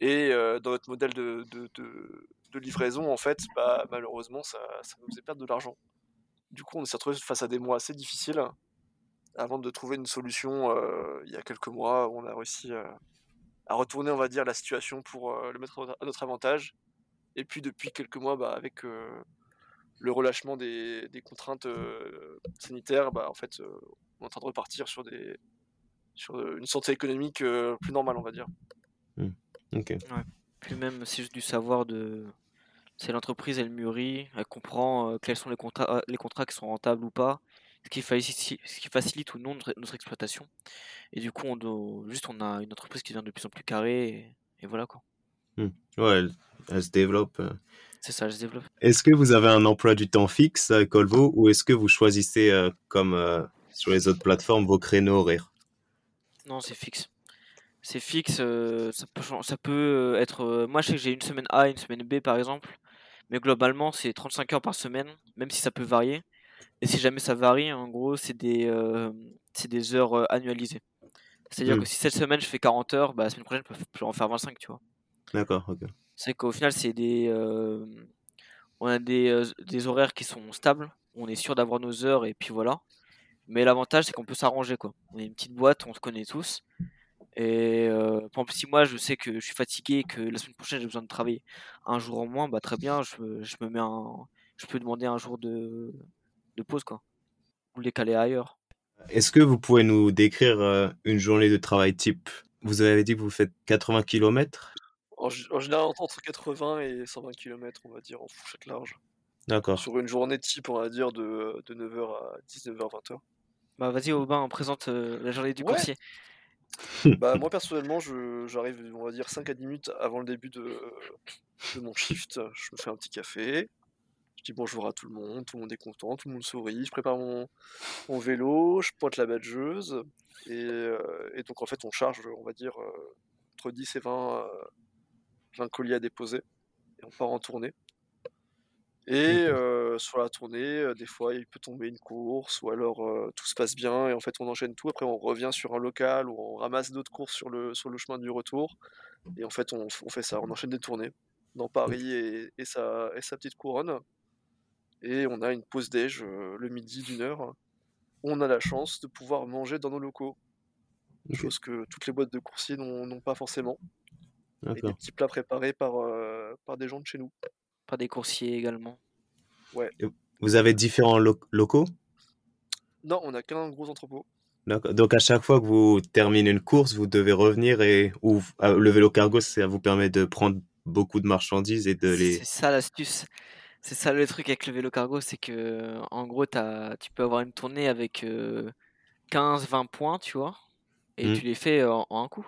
Et dans notre modèle de, de, de, livraison, en fait, bah, malheureusement, ça, ça nous faisait perdre de l'argent. Du coup, on s'est retrouvé face à des mois assez difficiles avant de trouver une solution il y a quelques mois on a réussi à retourner, on va dire, la situation pour le mettre à notre avantage. Et puis depuis quelques mois, bah, avec le relâchement des, des contraintes sanitaires, bah, en fait, on est en train de repartir sur, des, sur une santé économique plus normale, on va dire. Mmh. Ok. Puis même, c'est juste du savoir de. C'est l'entreprise, elle mûrit, elle comprend quels sont les contrats, les contrats qui sont rentables ou pas, ce qui facilite, ce qui facilite ou non notre, exploitation. Et du coup, on juste on a une entreprise qui devient de plus en plus carrée, et, voilà quoi. Mmh. Ouais, elle, se développe. C'est ça, elle se développe. Est-ce que vous avez un emploi du temps fixe avec Colvo ou est-ce que vous choisissez, comme sur les autres plateformes, vos créneaux horaires? Non, c'est fixe c'est fixe. Euh, ça peut, ça peut euh, être. Euh, moi, je sais que j'ai une semaine A, une semaine B, par exemple. Mais globalement, c'est 35 heures par semaine, même si ça peut varier. Et si jamais ça varie, en gros, c'est des, c'est des heures annualisées. C'est-à-dire que mmh. si cette semaine je fais 40 heures, bah, la semaine prochaine je peux en faire 25, tu vois. D'accord, ok. C'est qu'au final, c'est des, on a des, des horaires qui sont stables. On est sûr d'avoir nos heures et puis voilà. Mais l'avantage, c'est qu'on peut s'arranger, quoi. On est une petite boîte, on se connaît tous. Et euh, par exemple, si moi je sais que je suis fatigué, que la semaine prochaine j'ai besoin de travailler un jour en moins, bah très bien, je, je me mets un, je peux demander un jour de, de pause quoi, ou les caler ailleurs. Est-ce que vous pouvez nous décrire euh, une journée de travail type? Vous avez dit que vous faites 80 km en, général entre 80 et 120 km, on va dire, en fourchette large. D'accord. Sur une journée type, on va dire, de, de 9h à 19h, 20h. Bah vas-y Aubin, on présente euh, la journée du coursier. [laughs] Bah, moi personnellement, j'arrive, on va dire 5 à 10 minutes avant le début de, de mon shift. Je me fais un petit café. Je dis bonjour à tout le monde, tout le monde est content, tout le monde sourit. Je prépare mon, mon vélo, je pointe la badgeuse. Et, euh, et, donc en fait, on charge, on va dire, euh, entre 10 et 20, 20 euh, colis à déposer. Et on part en tournée. Et sur la tournée, des fois, il peut tomber une course, ou alors tout se passe bien, et en fait, on enchaîne tout. Après, on revient sur un local, ou on ramasse d'autres courses sur le, sur le chemin du retour. Et en fait, on, fait ça, on enchaîne des tournées dans Paris et, et, sa, et sa petite couronne. Et on a une pause déj le midi d'une heure. On a la chance de pouvoir manger dans nos locaux. Chose que toutes les boîtes de coursiers n'ont pas forcément. Et des petits plats préparés par, par des gens de chez nous. Pas des coursiers également. Ouais. vous avez différents locaux? Non, on n'a qu'un gros entrepôt. Donc à chaque fois que vous terminez une course, vous devez revenir et ou ah, le vélo cargo, ça vous permet de prendre beaucoup de marchandises et de les. C'est ça l'astuce. C'est ça le truc avec le vélo cargo, c'est que en gros as, tu peux avoir une tournée avec 15-20 points, tu vois, et mmh. tu les fais en un coup.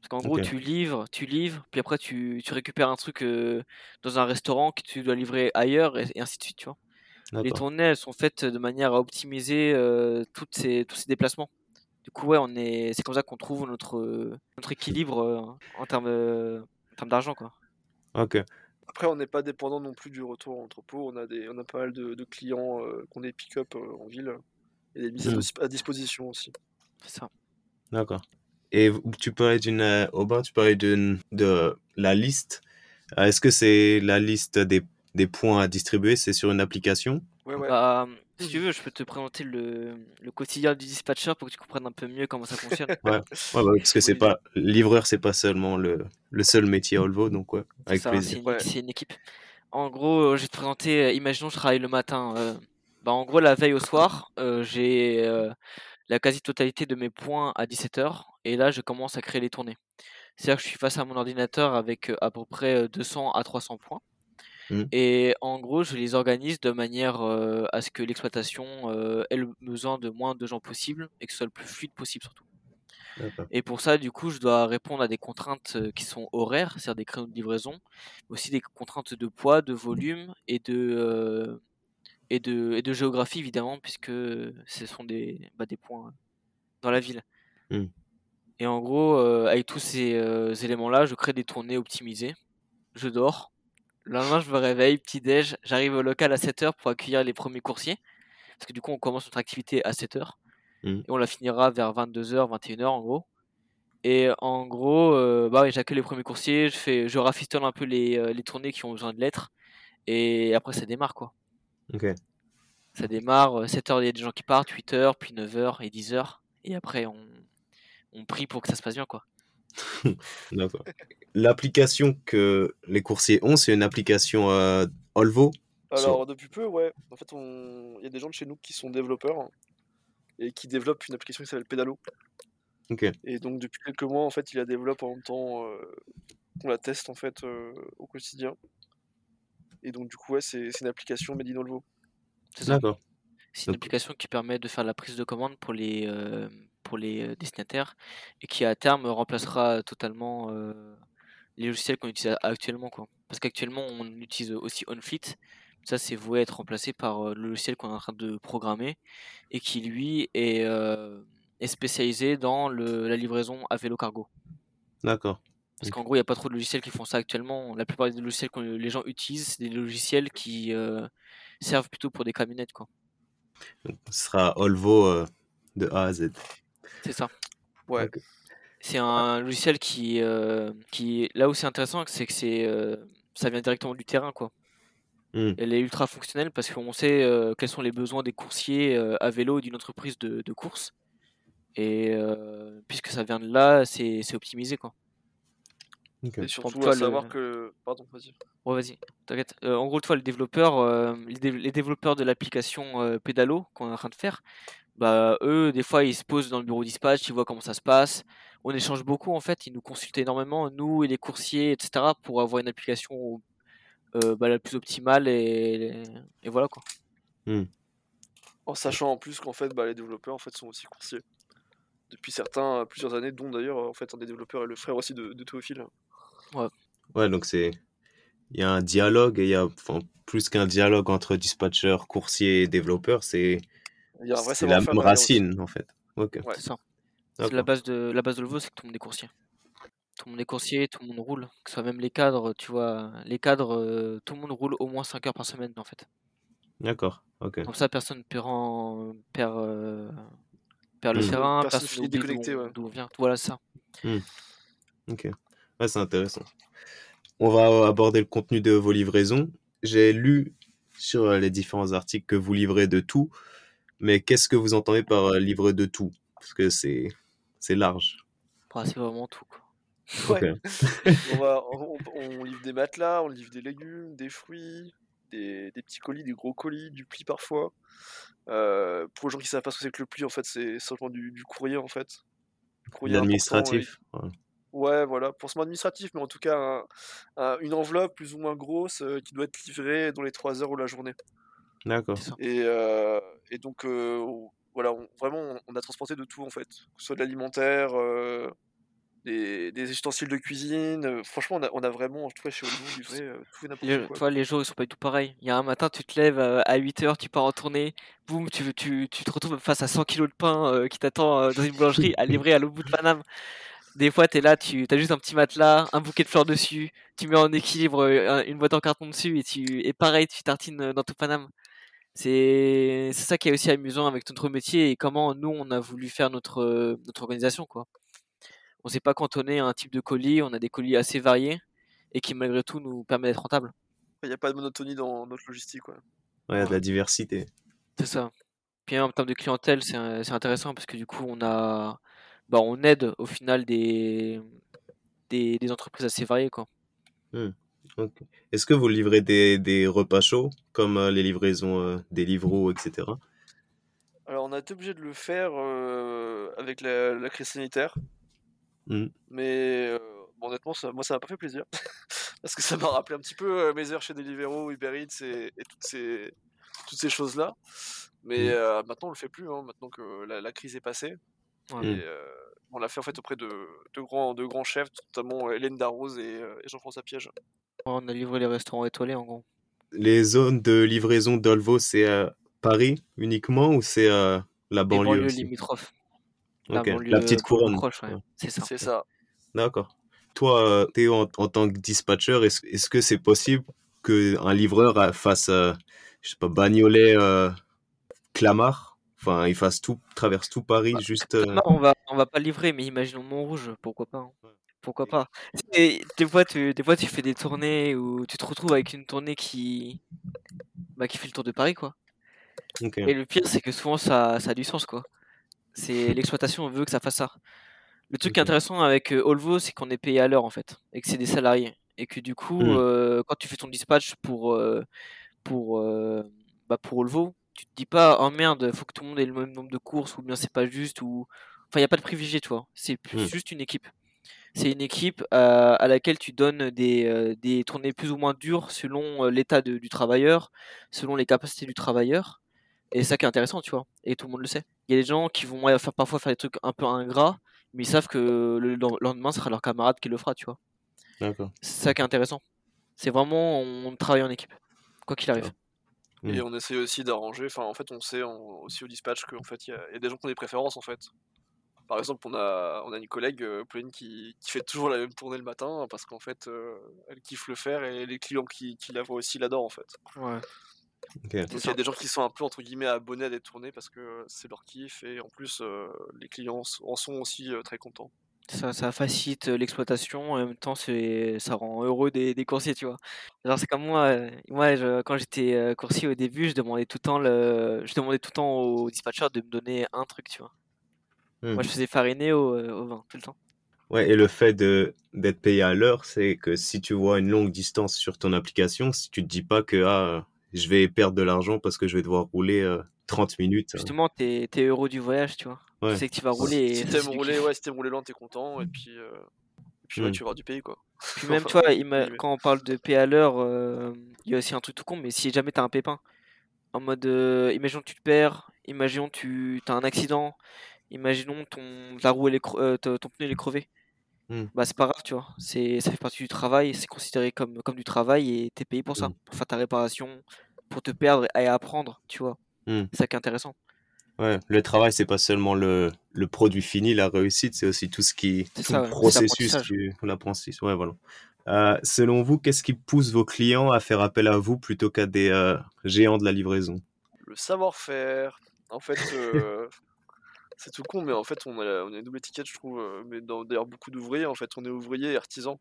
Parce qu'en gros, tu livres, tu livres, puis après tu, tu récupères un truc dans un restaurant que tu dois livrer ailleurs et, ainsi de suite, tu vois. Les tournées, elles sont faites de manière à optimiser toutes ces, tous ces déplacements. Du coup, ouais, on est, c'est comme ça qu'on trouve notre, notre équilibre en termes, d'argent, quoi. Ok. Après, on n'est pas dépendant non plus du retour en entrepôt. On a, des, on a pas mal de, de clients qu'on est pick-up en ville et des mises mmh. à disposition aussi. C'est ça. D'accord. Et tu parlais d'une, euh, Aubin, tu parlais d'une, de la liste. Euh, est-ce que c'est la liste des, des points à distribuer? C'est sur une application? Ouais, ouais. Bah, si tu veux, je peux te présenter le, le, quotidien du dispatcher pour que tu comprennes un peu mieux comment ça fonctionne. ouais, ouais bah, parce que c'est pas livreur, c'est pas seulement le, le seul métier à Volvo, donc ouais, avec plaisir. C'est une, une, équipe. En gros, je vais te présenter. Imaginons, je travaille le matin. Euh, bah, en gros, la veille au soir, j'ai la quasi-totalité de mes points à 17h et là je commence à créer les tournées. C'est-à-dire que je suis face à mon ordinateur avec à peu près 200 à 300 points. Mmh. Et en gros, je les organise de manière à ce que l'exploitation ait le besoin de moins de gens possible et que ce soit le plus fluide possible surtout. Et pour ça, du coup, je dois répondre à des contraintes euh, qui sont horaires, c'est-à-dire des créneaux de livraison, mais aussi des contraintes de poids, de volume et de, euh, et de, et de géographie, évidemment, puisque ce sont des, bah, des points dans la ville. Hmm. Et en gros, euh, avec tous ces euh, éléments-là, je crée des tournées optimisées. Je dors. Le lendemain, je me réveille, petit déj. J'arrive au local à 7h pour accueillir les premiers coursiers. Parce que du coup, on commence notre activité à 7h. Mhm. Et on la finira vers 22h, 21h en gros. Et en gros, euh, bah, ouais, j'accueille les premiers coursiers. Je, fais, je rafistole un peu les, euh, les tournées qui ont besoin de lettres. Et après, ça démarre quoi. Ok. Ça démarre, 7h, il y a des gens qui partent, 8h, puis 9h et 10h. Et après, on, on prie pour que ça se passe bien quoi. [laughs] D'accord. L'application que les coursiers ont, c'est une application euh, Olvo. Alors, depuis peu, ouais. En fait, on... il y a des gens de chez nous qui sont développeurs et qui développent une application qui s'appelle Pedalo. Ok. Et donc, depuis quelques mois, en fait, il la développe en même temps euh, qu'on la teste en fait euh, au quotidien. Et donc, du coup, ouais, c'est une application Made in Olvo. C'est ça. D'accord. C'est une application qui permet de faire la prise de commande pour les, euh, pour les destinataires et qui à terme remplacera totalement euh, les logiciels qu'on utilise actuellement. Quoi. Parce qu'actuellement on utilise aussi OnFleet. Ça c'est voué à être remplacé par euh, le logiciel qu'on est en train de programmer et qui lui est, euh, est spécialisé dans le, la livraison à vélo cargo. D'accord. Parce qu'en gros il n'y a pas trop de logiciels qui font ça actuellement. La plupart des logiciels que les gens utilisent c'est des logiciels qui euh, servent plutôt pour des camionnettes. Quoi. Donc, ce sera Olvo euh, de A à Z. C'est ça. Ouais. C'est un logiciel qui, euh, qui là où c'est intéressant, c'est que c'est euh, ça vient directement du terrain quoi. Hmm. Elle est ultra fonctionnelle parce qu'on sait euh, quels sont les besoins des coursiers euh, à vélo d'une entreprise de, de course. Et euh, puisque ça vient de là, c'est c'est optimisé quoi. Et surtout, toi, à le- savoir que. Pardon, vas-y. Ouais, vas-y, t'inquiète. Euh, en gros, toi, le développeur, euh, les, dé- les développeurs de l'application euh, Pedalo qu'on est en train de faire, bah eux, des fois, ils se posent dans le bureau dispatch, ils voient comment ça se passe. On échange beaucoup en fait, ils nous consultent énormément, nous et les coursiers, etc., pour avoir une application euh, bah, la plus optimale et, et voilà quoi. En sachant en plus qu'en fait, bah, les développeurs en fait, sont aussi coursiers. Depuis certains, plusieurs années, dont d'ailleurs en fait un des développeurs est le frère aussi de, de Théophile. Ouais, donc c'est. Il y a un dialogue et il y a enfin, plus qu'un dialogue entre dispatcher, coursier et développeur, c'est la même aussi. racine en fait. Ok. Ouais. C'est ça. C'est la base de la base de Volvo, c'est que tout le monde est coursier. Tout le monde est coursier, tout le monde roule. Que ce soit même les cadres, tu vois, les cadres, euh, tout le monde roule au moins 5 heures par semaine en fait. D'accord. Ok. Comme ça, personne perd, en- perd, euh, perd le Mm. terrain, Personne personne déconnecté, d'où ouais. d'où on vient. Voilà ça. Ok. Ouais, c'est intéressant. On va aborder le contenu de vos livraisons. J'ai lu sur euh, les différents articles que vous livrez de tout, mais qu'est-ce que vous entendez par livrer de tout? Parce que c'est c'est large. Bah, c'est vraiment tout. Quoi. [laughs] Ouais. On, va, on, on livre des matelas, on livre des légumes, des fruits, des, des petits colis, des gros colis, du pli parfois. Euh, pour les gens qui savent pas ce que c'est que le pli, en fait, c'est simplement du, du courrier, en fait. Du courrier important, L'administratif. Ouais. voilà, pour ce moment administratif, mais en tout cas, un- un- une enveloppe plus ou moins grosse euh, qui doit être livrée dans les 3 heures ou la journée. D'accord. Et, euh, et donc, euh, voilà, on- vraiment, on- a transporté de tout, en fait. Que ce soit de l'alimentaire, euh, des, des ustensiles de cuisine. euh, franchement, on a, on a vraiment, je trouvais chez livré euh, tout et n'importe Les, quoi. tu vois, les jours ils sont pas du tout pareils. Il y a un matin, tu te lèves à 8h, tu pars en tournée, boum, tu, tu, tu te retrouves face à 100 kilos de pain qui t'attend dans une boulangerie à livrer à l'autre bout de Paname. Des fois, tu es là, tu as juste un petit matelas, un bouquet de fleurs dessus, tu mets en équilibre un- une boîte en carton dessus et, tu, et pareil, tu tartines dans tout Paname. C'est c'est ça qui est aussi amusant avec notre métier et comment nous, on a voulu faire notre, euh, notre organisation. quoi. On s'est pas cantonné à un type de colis, on a des colis assez variés et qui malgré tout nous permet d'être rentable. Il n'y a pas de monotonie dans notre logistique. quoi. Ouais, il y a de la diversité. C'est ça. Puis en termes de clientèle, c'est euh, c'est intéressant parce que du coup, on a, bah, on aide au final des, des, des entreprises assez variées, quoi. Ok. Est-ce que vous livrez des, des repas chauds, comme euh, les livraisons euh, des livreaux, etc. Alors, on a été obligé de le faire euh, avec la, la crise sanitaire. Mm. Mais euh, bon, honnêtement, ça, moi, ça m'a pas fait plaisir. [laughs] Parce que ça m'a rappelé un petit peu euh, mes heures chez Deliveroo, Uber Eats et, et toutes ces, toutes ces choses-là. Mais Mm. euh, maintenant, on le fait plus, hein, maintenant que la, la crise est passée. Ouais. Et, Mm. euh, On l'a fait en fait auprès de, de, grands, de grands chefs, notamment Hélène Darroze et, et Jean-François Piège. On a livré les restaurants étoilés en gros. Les zones de livraison d'Olvo, c'est à Paris uniquement ou c'est à la banlieue aussi? limitrophe. la, petite couronne. C'est ça. C'est ça. D'accord. Toi, Théo, en, en, tant que dispatcher, est-ce est -ce que c'est possible qu'un livreur fasse, euh, je sais pas, Bagnolet, euh, Clamart? Enfin, il fasse tout, traverse tout Paris, bah, juste. Non, euh, on va, on va pas livrer, mais imaginons Montrouge, pourquoi pas hein. Pourquoi pas Et des, fois, tu, des fois, tu fais des tournées où tu te retrouves avec une tournée qui, bah, qui fait le tour de Paris, quoi. Et le pire, c'est que souvent, ça, ça a du sens, quoi. C'est l'exploitation veut que ça fasse ça. Le truc intéressant avec euh, Olvo, c'est qu'on est payé à l'heure, en fait, et que c'est des salariés. Et que du coup, Hmm. euh, quand tu fais ton dispatch pour, euh, pour, euh, bah, pour Olvo, tu te dis pas, oh merde, faut que tout le monde ait le même nombre de courses, ou bien c'est pas juste, ou. Enfin, il n'y a pas de privilégié, tu vois. C'est Hmm. juste une équipe. C'est une équipe euh, à laquelle tu donnes des, euh, des tournées plus ou moins dures selon euh, l'état du travailleur, selon les capacités du travailleur. Et c'est ça qui est intéressant, tu vois. Et tout le monde le sait. Il y a des gens qui vont faire, parfois faire des trucs un peu ingrats, mais ils savent que le le lendemain, ce sera leur camarade qui le fera, tu vois. D'accord. C'est ça qui est intéressant. C'est vraiment, on travaille en équipe, quoi qu'il arrive. Mm. Et on essaie aussi d'arranger, enfin en fait on sait aussi au dispatch qu'en fait il y, a- il y a des gens qui ont des préférences en fait. Par exemple on a, on a une collègue, euh, Pauline, qui, qui fait toujours la même tournée le matin parce qu'en fait euh, elle kiffe le faire et les clients qui, qui la voient aussi l'adorent en fait. Ouais. Donc il y a des gens qui sont un peu entre guillemets abonnés à des tournées parce que c'est leur kiff et en plus euh, les clients en sont aussi euh, très contents. Ça, ça facilite l'exploitation, en même temps, c'est, ça rend heureux des, des coursiers, tu vois. Genre, c'est comme moi, moi je- quand j'étais coursier au début, je demandais tout le temps, le, je demandais tout le temps au dispatcher de me donner un truc, tu vois. Hmm. Moi, je faisais fariner au, euh, au vin, tout le temps. Ouais, et le fait de d'être payé à l'heure, c'est que si tu vois une longue distance sur ton application, si tu te dis pas que ah, je vais perdre de l'argent parce que je vais devoir rouler euh, 30 minutes. euh, Justement, t'es, t'es heureux du voyage, tu vois. Ouais. Tu sais que tu vas rouler et Si t'aimes rouler, ouais, si rouler lent, t'es content et puis, euh, et puis ouais, Mm. tu vas avoir du pays quoi. Puis [laughs] même, tu Enfin, vois, ima- guillemets. quand on parle de paix à l'heure, euh, il y a aussi un truc tout con, mais si jamais t'as un pépin, en mode, euh, imaginons que tu te perds, imaginons que tu as un accident, imaginons ton, ta roue, elle est cre- euh, ton ton pneu il est crevé, Hmm. bah c'est pas grave, tu vois, c'est, ça fait partie du travail, c'est considéré comme, comme du travail et t'es payé pour ça, Hmm. pour faire ta réparation, pour te perdre et apprendre, tu vois. Hmm. C'est ça qui est intéressant. Ouais, le travail, c'est pas seulement le, le produit fini, la réussite, c'est aussi tout ce qui, C'est tout ça, le ouais, processus, l'apprentissage. Ouais, voilà. Euh, selon vous, qu'est-ce qui pousse vos clients à faire appel à vous plutôt qu'à des euh, géants de la livraison? Le savoir-faire, en fait, euh, c'est tout con, mais en fait, on a, on a une double étiquette, je trouve, euh, mais dans d'ailleurs beaucoup d'ouvriers, en fait, on est ouvrier et artisan.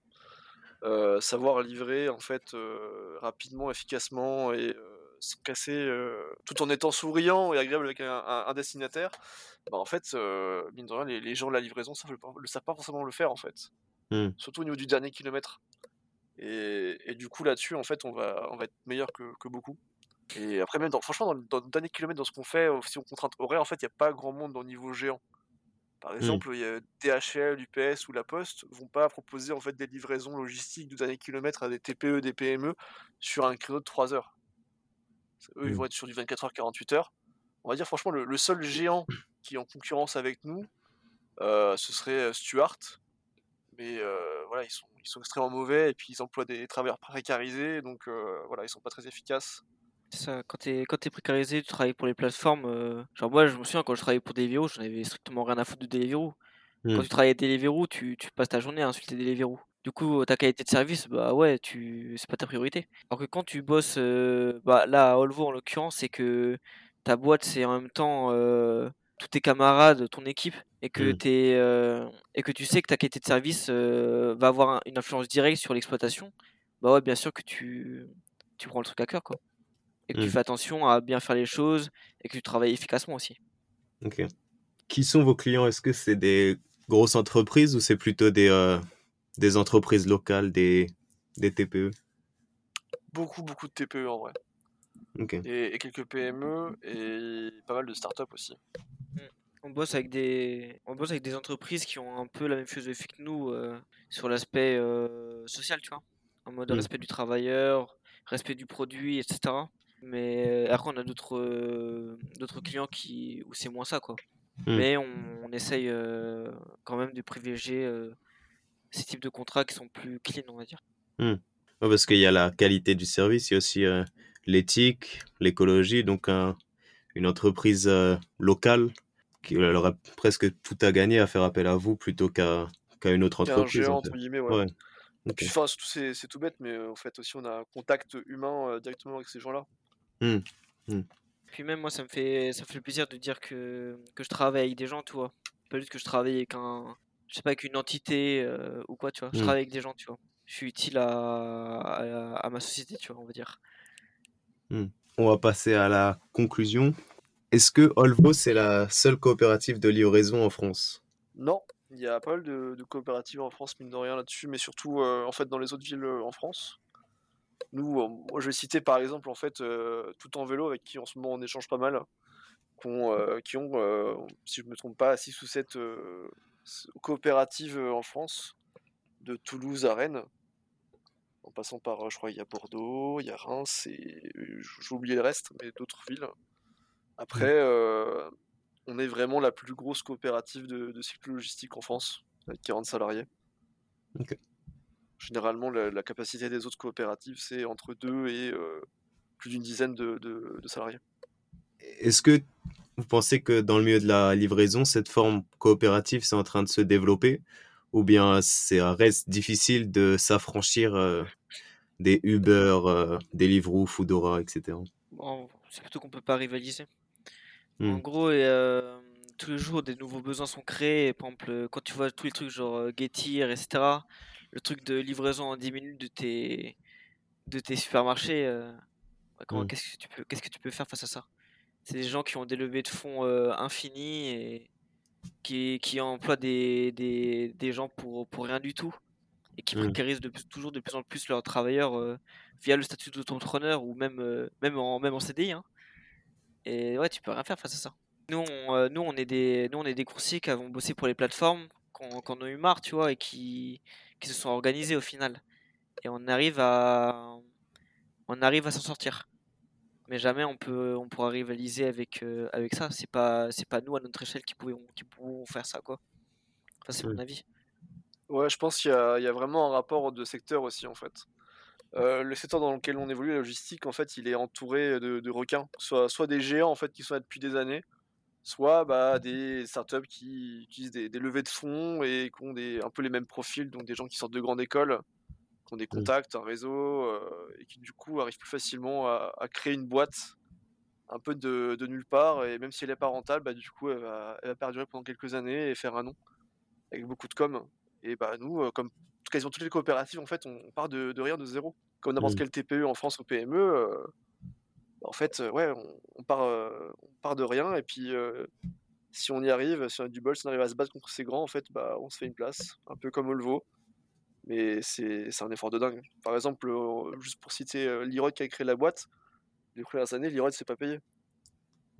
Euh, savoir livrer, en fait, euh, rapidement, efficacement et euh, sans casser, tout en étant souriant et agréable avec un, un- un destinataire, bah, en fait, mine de rien, les, les gens de la livraison savent le savent pas forcément le faire, en fait. Hmm. Surtout au niveau du dernier kilomètre. Et, et du coup, là-dessus, en fait, on va, on va être meilleur que, que beaucoup. Et après, même dans, franchement, dans, le- dans le dernier kilomètre, dans ce qu'on fait, euh, si on contrainte horaire, en fait, il n'y a pas grand monde au niveau géant. Par exemple, il y a DHL, UPS ou La Poste vont pas proposer en fait des livraisons logistiques du dernier kilomètre à des TPE, des PME sur un créneau de 3 heures. Eux, ils Mm. vont être sur du 24 heures, 48 heures. On va dire franchement, le, le seul géant qui est en concurrence avec nous, euh, ce serait euh, Stuart. Mais euh, voilà, ils sont, ils sont extrêmement mauvais et puis ils emploient des travailleurs précarisés, donc euh, voilà, ils sont pas très efficaces. C'est ça, quand t'es quand t'es précarisé, tu travailles pour les plateformes. euh, genre moi, je me souviens quand je travaillais pour Deliveroo, j'en avais strictement rien à foutre de Deliveroo. Quand Hmm. tu travailles à Deliveroo, tu, tu passes ta journée à insulter Deliveroo. Du coup, ta qualité de service, bah ouais, tu c'est pas ta priorité. Alors que quand tu bosses, euh, bah là à Olvo en l'occurrence, c'est que ta boîte c'est en même temps euh, tous tes camarades, ton équipe, et que Hmm. t'es euh, et que tu sais que ta qualité de service euh, va avoir un- une influence directe sur l'exploitation. Bah ouais, bien sûr que tu tu prends le truc à cœur quoi et que tu Hmm. fais attention à bien faire les choses et que tu travailles efficacement aussi. Ok. Qui sont vos clients? Est-ce que c'est des grosses entreprises ou c'est plutôt des, euh, des entreprises locales, des, des TPE Beaucoup, beaucoup de TPE en vrai. Ok. Et, et quelques PME et pas mal de startups aussi. On bosse avec des, on bosse avec des entreprises qui ont un peu la même philosophie que nous euh, sur l'aspect euh, social, tu vois, en mode Mm. respect du travailleur, respect du produit, etc. Mais euh, après, on a d'autres euh, d'autres clients qui où c'est moins ça, quoi. Hmm. Mais on, on essaye quand même de privilégier ces types de contrats qui sont plus clean, on va dire. Hmm. parce qu'il y a la qualité du service, il y a aussi l'éthique, l'écologie, donc une entreprise locale qui aurait presque tout à gagner à faire appel à vous plutôt qu'à une autre entreprise. Un entre guillemets, ouais. c'est tout bête, mais en fait aussi on a un contact humain directement avec ces gens-là. Mmh. Mmh. Puis même moi ça me fait ça fait plaisir de dire que, que je travaille avec des gens, tu vois. Pas juste que je travaille avec un je sais pas avec une entité ou quoi, tu vois. Je mmh. travaille avec des gens, tu vois. Je suis utile à, à, ma société, tu vois, on va dire. On va passer à la conclusion. Est-ce que Olvo, c'est la seule coopérative de livraison en France? Non, il y a pas mal de, coopératives en France, mine de rien, là-dessus, mais surtout euh, en fait dans les autres villes euh, en France. Nous, euh, moi, je vais citer par exemple en fait tout en vélo avec qui en ce moment on échange pas mal, qui ont, si je me trompe pas, 6 ou 7 coopératives en France, de Toulouse à Rennes, en passant par, je crois, il y a Bordeaux, il y a Reims et j'ai oublié le reste, mais d'autres villes. Après, euh, on est vraiment la plus grosse coopérative de, cycle logistique en France, avec 40 salariés. Généralement, la, capacité des autres coopératives, c'est entre 2 et euh, plus d'une dizaine de, salariés. Est-ce que vous pensez que dans le milieu de la livraison, cette forme coopérative, c'est en train de se développer? Ou bien c'est reste difficile de s'affranchir euh, des Uber, des Deliveroo, Foodora, etc. Bon, c'est plutôt qu'on peut pas rivaliser. En mmh. gros, euh, tous les jours, des nouveaux besoins sont créés. Par exemple, quand tu vois tous les trucs genre euh, Getir, etc., le truc de livraison en 10 minutes de tes, de tes supermarchés, euh, mmh. qu'est-ce que tu peux, qu'est-ce que tu peux faire face à ça? C'est des gens qui ont des levées de fonds infinies et qui, qui emploient des, des, des gens pour, pour rien du tout et qui mmh. précarisent de, toujours de plus en plus leurs travailleurs via le statut d'auto-entrepreneur ou même, même, en, même en CDI. Hein. Et ouais, tu peux rien faire face à ça. Nous, on, euh, nous, on est des, nous, on est des coursiers qui avons bossé pour les plateformes, qu'on a eu marre, tu vois, et qui, qui se sont organisés au final. Et on arrive à, on arrive à s'en sortir. Mais jamais on peut, on pourra rivaliser avec, euh, avec ça. C'est pas, c'est pas nous à notre échelle qui pouvons, qui pouvons faire ça, quoi. Ça, c'est mon avis. Ouais, je pense qu'il y a, il y a vraiment un rapport de secteur aussi, en fait. Euh, le secteur dans lequel on évolue, la logistique, en fait, il est entouré de, requins, soit, soit des géants en fait qui sont là depuis des années, soit bah, des startups qui utilisent des, levées de fonds et qui ont des, un peu les mêmes profils, donc des gens qui sortent de grandes écoles, qui ont des mmh. contacts, un réseau, euh, et qui du coup arrivent plus facilement à, créer une boîte un peu de, nulle part, et même si elle n'est pas rentable, bah, du coup elle va, elle va perdurer pendant quelques années et faire un nom, avec beaucoup de com. Et bah nous, euh, comme quasiment toutes les coopératives, en fait, on, part de, rien, de zéro. Comme n'importe mmh. quel TPE en France ou PME, euh, en fait, ouais, on, part, on part de rien. Et puis, si on y arrive, si on a du bol, si on arrive à se battre contre ces grands, en fait, bah, on se fait une place, un peu comme Olvo. Mais c'est un effort de dingue. Par exemple, juste pour citer Leroy qui a créé la boîte, les premières années, Leroy ne s'est pas payé.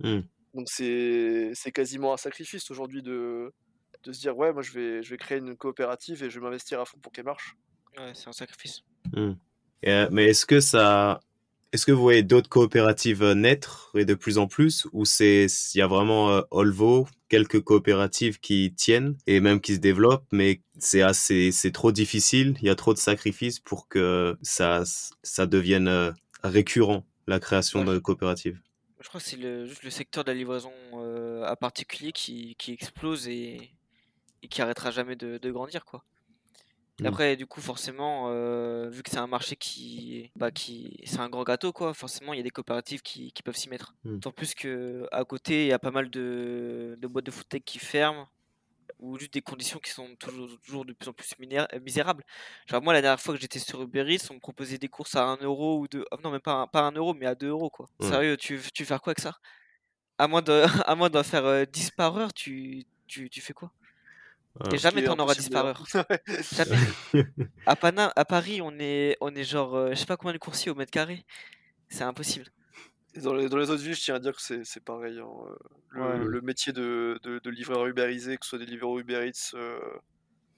Mmh. Donc c'est quasiment un sacrifice aujourd'hui de, de se dire ouais moi je vais je vais créer une coopérative et je vais m'investir à fond pour qu'elle marche ouais c'est un sacrifice mmh. euh, mais est-ce que ça est-ce que vous voyez d'autres coopératives euh, naître et de plus en plus ou c'est il y a vraiment euh, Olvo quelques coopératives qui tiennent et même qui se développent mais c'est assez c'est trop difficile il y a trop de sacrifices pour que ça ça devienne récurrent la création de coopératives? Je crois que c'est le, juste le secteur de la livraison à particulier qui, qui explose et, et qui arrêtera jamais de, grandir quoi. Mmh. après du coup forcément euh, vu que c'est un marché qui bah qui c'est un grand gâteau quoi forcément il y a des coopératives qui, peuvent s'y mettre. Mmh. D'autant plus que à côté il y a pas mal de, boîtes de foot qui ferment ou juste des conditions qui sont toujours, toujours de plus en plus misérables. Genre moi la dernière fois que j'étais sur Uber Eats, on me proposait des courses à 1 euro ou 2 non même pas, pas 1 euro mais à 2 euros quoi. Sérieux, tu, tu veux faire quoi avec ça? À moins de [laughs] à moins d'en faire 10 euh, par heure, tu, tu, tu fais quoi? Et jamais t'en auras disparu. [laughs] jamais. [laughs] à, à Paris, on est, on est genre, euh, je sais pas combien de coursiers au mètre carré. C'est impossible. dans, les, dans les, autres villes, je tiens à dire que c'est pareil. Hein, euh, le, métier de, de, livreur uberisé, que ce soit des livreurs Uber Eats euh,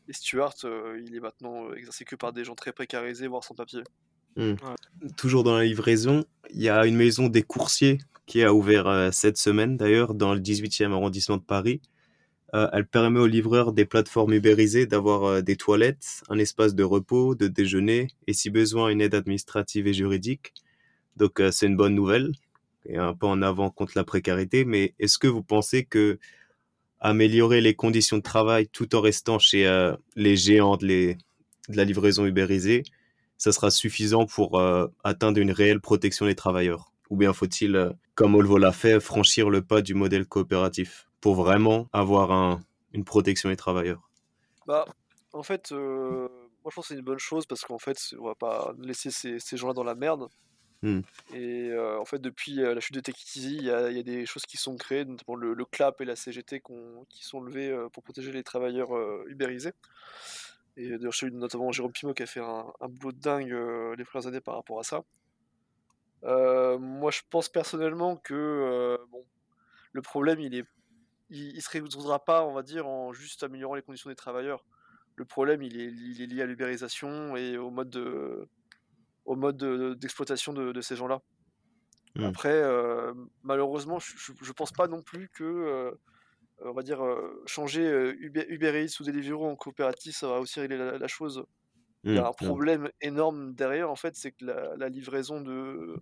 et Stuart, il est maintenant exercé que par des gens très précarisés, voire sans papier. Hmm. Toujours dans la livraison, il y a une maison des coursiers qui a ouvert cette semaine d'ailleurs dans le 18e arrondissement de Paris. Euh, elle permet aux livreurs des plateformes ubérisées d'avoir euh, des toilettes, un espace de repos, de déjeuner et si besoin une aide administrative et juridique. Donc euh, c'est une bonne nouvelle et un pas en avant contre la précarité. Mais est-ce que vous pensez que améliorer les conditions de travail tout en restant chez les géants de, la livraison ubérisée, ça sera suffisant pour atteindre une réelle protection des travailleurs? Ou bien faut-il, comme Olvo l'a fait, franchir le pas du modèle coopératif? Pour vraiment avoir un- une protection des travailleurs Bah, en fait, euh, moi je pense que c'est une bonne chose parce qu'en fait, on va pas laisser ces, ces gens-là dans la merde. Hmm. Et euh, en fait, depuis euh, la chute de Easy, il y a, il y a des choses qui sont créées, notamment le, le CLAP et la CGT qui sont levés euh, pour protéger les travailleurs ubérisés. Et d'ailleurs, j'ai eu notamment Jérôme Pimo qui a fait un, un boulot de dingue euh, les premières années par rapport à ça. Euh, moi, je pense personnellement que euh, bon, le problème, il est, il, il se résoudra pas, on va dire, en juste améliorant les conditions des travailleurs. Le problème, il est, il est lié à l'ubérisation et au mode de, au mode de- d'exploitation de, de ces gens-là. Mm. Après, euh, malheureusement, je, je pense pas non plus que, euh, on va dire, euh, changer Uber, Uber Eats ou Deliveroo en coopérative, ça va aussi régler la, la chose. Il y a Hmm, un problème énorme derrière, en fait, c'est que la, la livraison de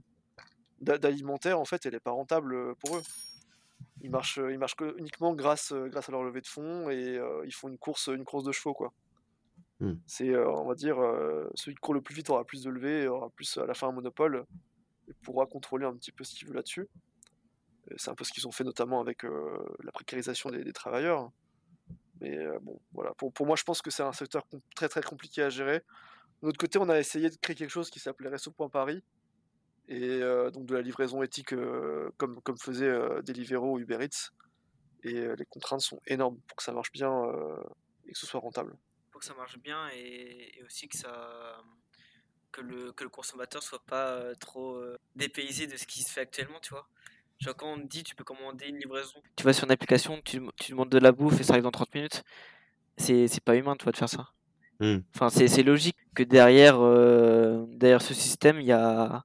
d'a- d'alimentaire, en fait, elle est pas rentable pour eux. Ils marchent, euh, ils marchent que uniquement grâce, euh, grâce à leur levée de fonds et euh, ils font une course, une course de chevaux, quoi. Hmm. C'est, euh, on va dire, celui qui court le plus vite aura plus de levées, et aura plus à la fin un monopole et pourra contrôler un petit peu ce qu'il veut là-dessus. C'est un peu ce qu'ils ont fait notamment avec la précarisation des, des travailleurs. Mais bon, voilà. Pour, pour moi, je pense que c'est un secteur très très compliqué à gérer. De notre côté, on a essayé de créer quelque chose qui s'appelait Resto.Paris, et euh, donc de la livraison éthique euh, comme, comme faisait euh, Deliveroo ou Uber Eats. Et euh, les contraintes sont énormes pour que ça marche bien euh, et que ce soit rentable. Pour que ça marche bien et, et aussi que ça que le, que le consommateur soit pas euh, trop euh, dépaysé de ce qui se fait actuellement, tu vois. Genre quand on te dit tu peux commander une livraison, tu vas sur une application, tu, tu demandes de la bouffe et ça arrive dans 30 minutes, c'est c'est pas humain, tu vois, de faire ça. Hmm. Enfin, c'est c'est logique que derrière, euh, derrière ce système, il y a,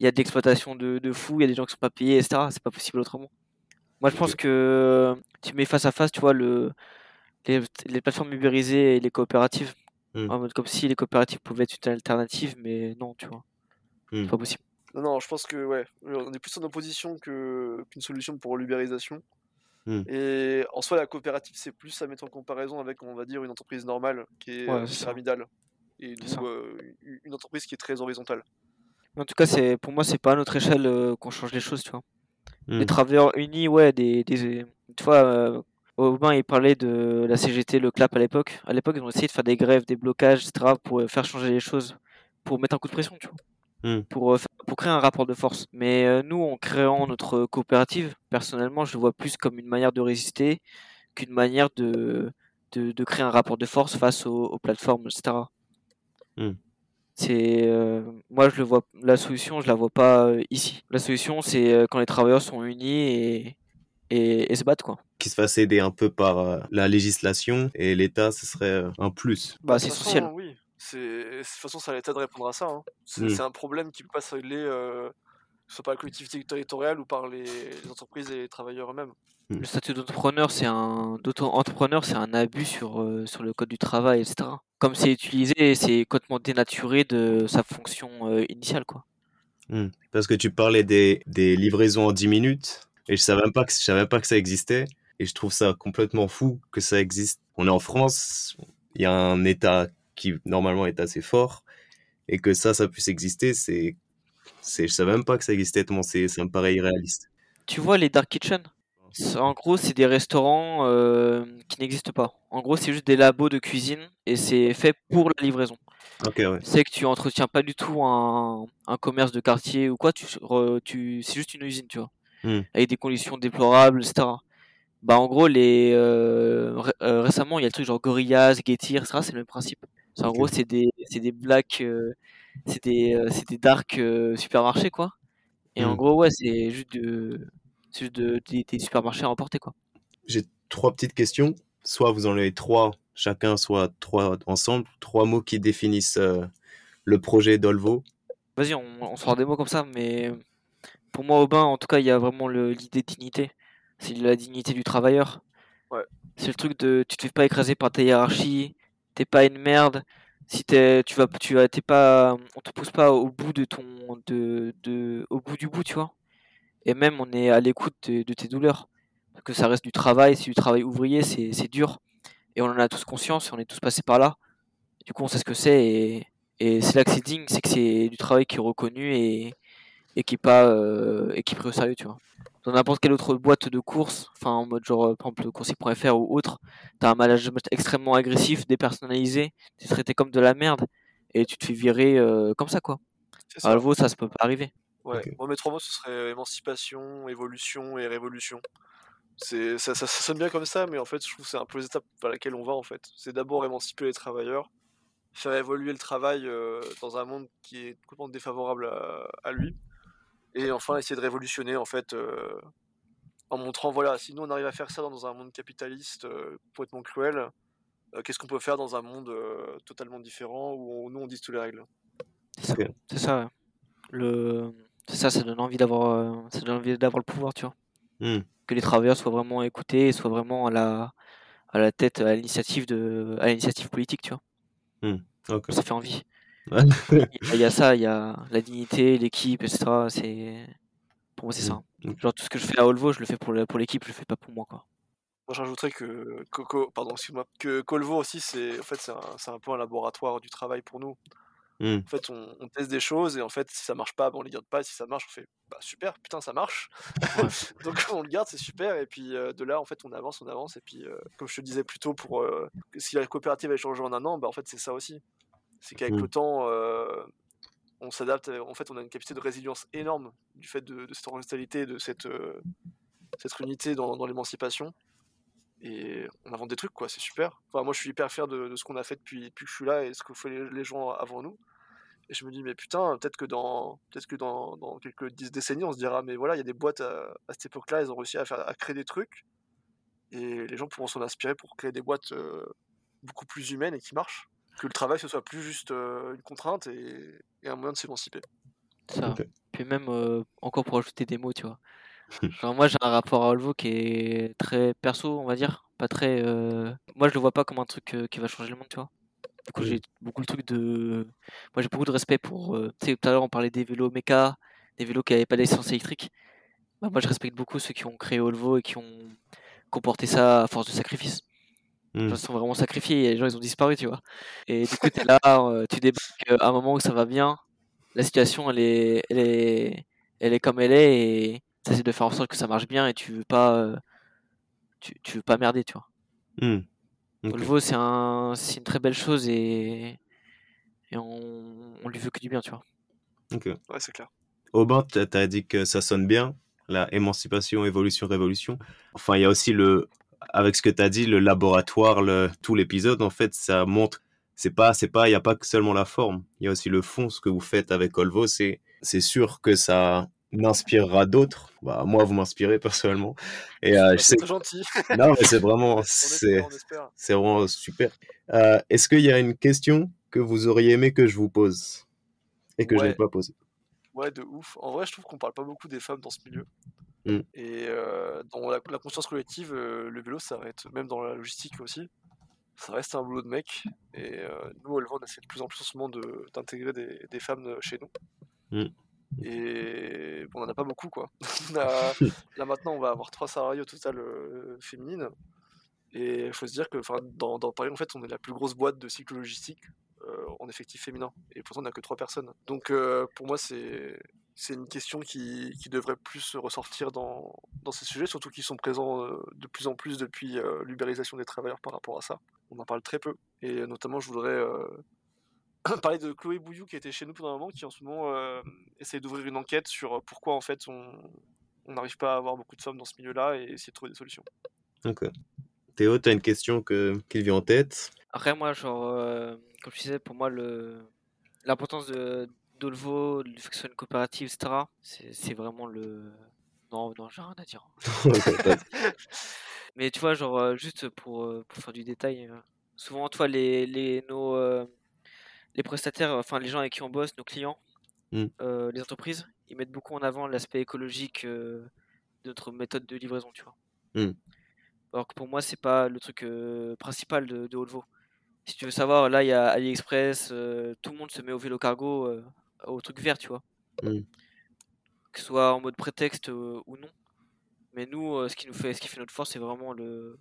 il y a de l'exploitation de, de fous, il y a des gens qui sont pas payés, etc. C'est pas possible autrement. Moi, je pense que tu mets face à face, tu vois, le, les, les plateformes ubérisées et les coopératives. Hmm. En mode comme si les coopératives pouvaient être une alternative, mais non, tu vois. Hmm. C'est pas possible. Non, non, je pense que ouais, on est plus en opposition que qu'une solution pour l'ubérisation. Hmm. Et en soi, la coopérative, c'est plus à mettre en comparaison avec, on va dire, une entreprise normale qui est Ouais, pyramidale. Et nous, euh, une entreprise qui est très horizontale. Mais en tout cas, c'est pour moi, c'est pas à notre échelle euh, qu'on change les choses, tu vois. Hmm. Les travailleurs unis, ouais, des, des... tu vois, euh, Aubin, il parlait de la CGT, le CLAP à l'époque. À l'époque, ils ont essayé de faire des grèves, des blocages, etc., pour euh, faire changer les choses, pour mettre un coup de pression, tu vois. Hmm. Pour, faire- pour créer un rapport de force. Mais euh, nous, en créant notre coopérative, personnellement, je le vois plus comme une manière de résister qu'une manière de, de, de créer un rapport de force face aux, aux plateformes, etc. Hmm. C'est euh, moi je le vois la solution je la vois pas euh, ici. La solution c'est euh, quand les travailleurs sont unis et, et, et se battent quoi. Qui se fasse aider un peu par euh, la législation et l'État, ce serait euh, un plus. Bah c'est essentiel. Oui, c'est de toute façon, c'est à l'État de répondre à ça. hein. C'est Hmm. c'est un problème qui peut pas se régler, euh, soit par la collectivité territoriale ou par les, les entreprises et les travailleurs eux-mêmes. Le statut d'entrepreneur c'est un d'auto-entrepreneur c'est un abus sur euh, sur le code du travail etc. Comme c'est utilisé c'est complètement dénaturé de sa fonction euh, initiale quoi. Hmm. Parce que tu parlais des, des livraisons en 10 minutes et je savais même pas que je savais même pas que ça existait et je trouve ça complètement fou que ça existe. On est en France, il y a un État qui normalement est assez fort et que ça ça puisse exister, c'est c'est je savais même pas que ça existait tellement c'est ça me paraît irréaliste. Tu vois les dark kitchen? En gros, c'est des restaurants euh, qui n'existent pas. En gros, c'est juste des labos de cuisine et c'est fait pour la livraison. Ouais. C'est que tu entretiens pas du tout un, un commerce de quartier ou quoi, tu, re- tu, c'est juste une usine, tu vois, Hmm. avec des conditions déplorables, etc. Bah, en gros, les, euh, ré- euh, récemment, il y a le truc genre Gorillaz, Getir, etc. C'est le même principe. En gros, c'est des, c'est des blacks, euh, c'est des, des dark supermarchés, quoi. Et en Hmm. gros, ouais, c'est juste, de, c'est juste de, des, des supermarchés à emporter, quoi. J'ai trois petites questions. Soit vous en avez trois chacun, soit trois ensemble. Trois mots qui définissent euh, le projet d'Olvo. Vas-y, on, on sort des mots comme ça, mais pour moi, Aubin, en tout cas, il y a vraiment l'idée de dignité. C'est la dignité du travailleur. Ouais. C'est le truc de tu te fais pas écraser par ta hiérarchie, t'es pas une merde. Si t'es, tu vas, tu vas, t'es pas, on te pousse pas au bout de ton, de, de, au bout du bout, tu vois. Et même on est à l'écoute de, de tes douleurs, parce que ça reste du travail, c'est du travail ouvrier, c'est, dur, et on en a tous conscience, on est tous passés par là. Du coup, on sait ce que c'est, et, et c'est là que c'est digne, c'est que c'est du travail qui est reconnu et, et qui est pas, euh, et qui est pris au sérieux, tu vois dans n'importe quelle autre boîte de course, enfin en mode genre par exemple coursier.fr ou autre, t'as un management extrêmement agressif, dépersonnalisé, t'es traité comme de la merde et tu te fais virer euh, comme ça quoi. À ça. Volvo, ça se peut pas arriver. Ouais. Ok. Moi, mes trois mots, ce serait émancipation, évolution et révolution. C'est, ça, ça, ça sonne bien comme ça, mais en fait, je trouve que c'est un peu les étapes vers lesquelles on va, en fait. C'est d'abord émanciper les travailleurs, faire évoluer le travail euh, dans un monde qui est complètement défavorable à, à lui, et enfin essayer de révolutionner, en fait, euh, en montrant, voilà, si nous on arrive à faire ça dans un monde capitaliste euh, complètement cruel, euh, qu'est-ce qu'on peut faire dans un monde euh, totalement différent où on- nous on dit toutes les règles? C'est ça. C'est ça. ouais. Le... C'est ça, ça donne envie d'avoir, euh, ça donne envie d'avoir le pouvoir, tu vois. Hmm. Que les travailleurs soient vraiment écoutés et soient vraiment à la, à la tête, à l'initiative de, à l'initiative politique, tu vois. Ok. Ça fait envie. Ouais. Il y a- ça, il y a la dignité, l'équipe, etc. C'est pour moi c'est ça. Mm. Genre tout ce que je fais à Volvo, je le fais pour le- pour l'équipe, je le fais pas pour moi quoi. Moi, j'ajouterais que, Coco, pardon, excuse-moi, que Colvo aussi, c'est en fait, c'est un, c'est un peu un laboratoire du travail pour nous. Hmm. En fait, on, on teste des choses et en fait, si ça marche pas, ben, on les garde pas. Si ça marche, on fait bah super, putain, ça marche. [laughs] Donc [laughs] on le garde, c'est super. Et puis euh, de là, en fait, on avance, on avance. Et puis, euh, comme je te disais plus tôt, pour euh, si la coopérative a changé en un an, bah, en fait, c'est ça aussi. C'est qu'avec Mm. le temps, on s'adapte. En fait, on a une capacité de résilience énorme du fait de, de cette horizontalité, de cette, cette unité dans, dans l'émancipation. Et on invente des trucs, quoi, c'est super. Enfin, moi, je suis hyper fier de, de ce qu'on a fait depuis, depuis que je suis là et ce que font les, les gens avant nous. Et je me dis, mais putain, peut-être que dans, peut-être que dans, dans quelques dix décennies, on se dira, mais voilà, il y a des boîtes à, à cette époque-là, elles ont réussi à, faire, à créer des trucs. Et les gens pourront s'en inspirer pour créer des boîtes euh, beaucoup plus humaines et qui marchent. Que le travail, ce soit plus juste euh, une contrainte et, et un moyen de s'émanciper. Ça. Puis même euh, encore pour ajouter des mots, tu vois. [laughs] Genre moi j'ai un rapport à Volvo qui est très perso, on va dire, pas très. euh, Moi je le vois pas comme un truc euh, qui va changer le monde, tu vois. Du coup Oui. j'ai beaucoup le truc de. Moi j'ai beaucoup de respect pour. euh, Tu sais tout à l'heure on parlait des vélos méca, des vélos qui avaient pas d'essence électrique. Bah, moi je respecte beaucoup ceux qui ont créé Volvo et qui ont comporté ça à force de sacrifice. Ils se sont vraiment sacrifiés et les gens ils ont disparu, tu vois. Et du coup, t'es là, euh, tu débarques euh, à un moment où ça va bien, la situation elle est, elle est, elle est comme elle est et t'essaies de faire en sorte que ça marche bien et tu veux pas, euh, tu, tu veux pas merder, tu vois. Hmm. Ok. Volvo c'est un, c'est une très belle chose et, et on, on lui veut que du bien, tu vois. Ok. Ouais, c'est clair. Aubin, tu as dit que ça sonne bien, la émancipation, évolution, révolution. Enfin, il y a aussi le, avec ce que tu as dit, le laboratoire, le, tout l'épisode, en fait, ça montre, c'est pas, c'est pas, il n'y a pas que seulement la forme, il y a aussi le fond, ce que vous faites avec Olvo, c'est, c'est sûr que ça m'inspirera d'autres. Bah, moi, vous m'inspirez personnellement. Et euh, je c'est sais, gentil. non, mais c'est vraiment, c'est, c'est vraiment super. Euh, est-ce qu'il y a une question que vous auriez aimé que je vous pose et que je n'ai pas posée? Ouais, de ouf. En vrai, je trouve qu'on parle pas beaucoup des femmes dans ce milieu. Mm. Et euh, dans la, la conscience collective, le vélo, ça reste, même dans la logistique aussi, ça reste un boulot de mec. Et nous, Elva, on essaie de plus en plus en ce moment de- d'intégrer des, des femmes chez nous. Mm. Et bon, on en a pas beaucoup, quoi. [laughs] A- [laughs] là, maintenant, on va avoir trois salariés au total euh, féminines. Et il faut se dire que dans, dans Paris, en fait, on est la plus grosse boîte de cycle logistique euh, en effectif féminin. Et pourtant, on n'a que trois personnes. Donc, euh, pour moi, c'est c'est une question qui, qui devrait plus ressortir dans, dans ces sujets, surtout qu'ils sont présents de plus en plus depuis l'ubérisation des travailleurs par rapport à ça. On en parle très peu. Et notamment, je voudrais [coughs] parler de Chloé Bouillou qui était chez nous pendant un moment, qui en ce moment euh, essaye d'ouvrir une enquête sur pourquoi en fait on n'arrive pas à avoir beaucoup de femmes dans ce milieu-là et essayer de trouver des solutions. Ok. Théo, tu as une question que, qui vient en tête? Après, moi, genre, euh, comme je disais, pour moi, le l'importance de d'Olvo, du fait que ce soit une coopérative, etc., c'est c'est vraiment le. Non, non, j'ai rien à dire. [laughs] [laughs] Mais tu vois, genre, euh, juste pour, euh, pour faire du détail, euh, souvent, toi, les, les, nos, euh, les prestataires, enfin, les gens avec qui on bosse, nos clients, Mm. euh, les entreprises, ils mettent beaucoup en avant l'aspect écologique euh, de notre méthode de livraison, tu vois. Mm. Alors que pour moi, c'est pas le truc euh, principal de, de Volvo. Si tu veux savoir, là, il y a AliExpress, tout le monde se met au vélo cargo, au truc vert, tu vois. Mm. Que ce soit en mode prétexte ou non. Mais nous, ce qui nous fait, ce qui fait notre force, c'est vraiment le.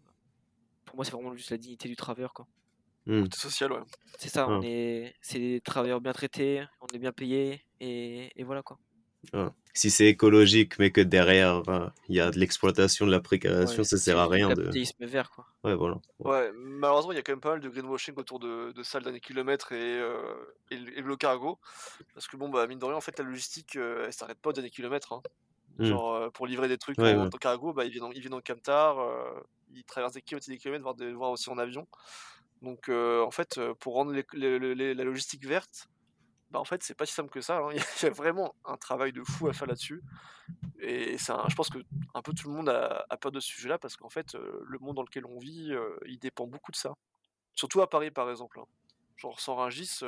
Pour moi, c'est vraiment juste la dignité du travailleur, quoi. Côté social, ouais. C'est ça, on Ah. est, c'est des travailleurs bien traités, on est bien payés, et, et voilà quoi. Ah. Si c'est écologique, mais que derrière, euh, il y a de l'exploitation, de la précarisation, Ouais, ça sert à rien de. capitalisme vert, quoi. Ouais, voilà. Ouais, malheureusement, il y a quand même pas mal de greenwashing autour de, de ça, le dernier kilomètre et, euh, et, le- et le cargo. Parce que, bon, bah, mine de rien, en fait, la logistique, euh, elle s'arrête pas au dernier kilomètre. hein. Hmm. Genre, euh, pour livrer des trucs Ouais, en, cargo, bah, ils viennent en, ils viennent en camtar, euh, ils traversent des kilomètres et des kilomètres, voire, des- voire aussi en avion. Donc, en fait, pour rendre les- la logistique verte, bah, en fait, c'est pas si simple que ça. hein. [laughs] Il y a vraiment un travail de fou à faire là-dessus. Et je pense que un peu tout le monde a, peur de ce sujet-là parce qu'en fait, le monde dans lequel on vit, il dépend beaucoup de ça. Surtout à Paris, par exemple. hein. Genre, sans Rungis,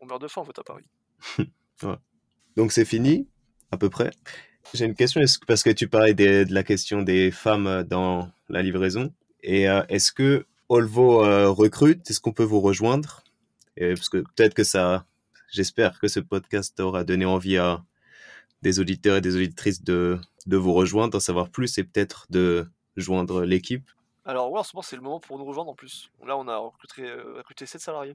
on, meurt de faim en fait à Paris. [laughs] Donc c'est fini, à peu près? J'ai une question, parce que tu parlais de la question des femmes dans la livraison. Et est-ce que Olvo euh, recrute Est-ce qu'on peut vous rejoindre? Et Parce que peut-être que ça, j'espère que ce podcast aura donné envie à des auditeurs et des auditrices de, de vous rejoindre, d'en savoir plus et peut-être de joindre l'équipe. Alors, ouais, en ce moment, c'est le moment pour nous rejoindre en plus. Là, on a recruté, euh, recruté 7 salariés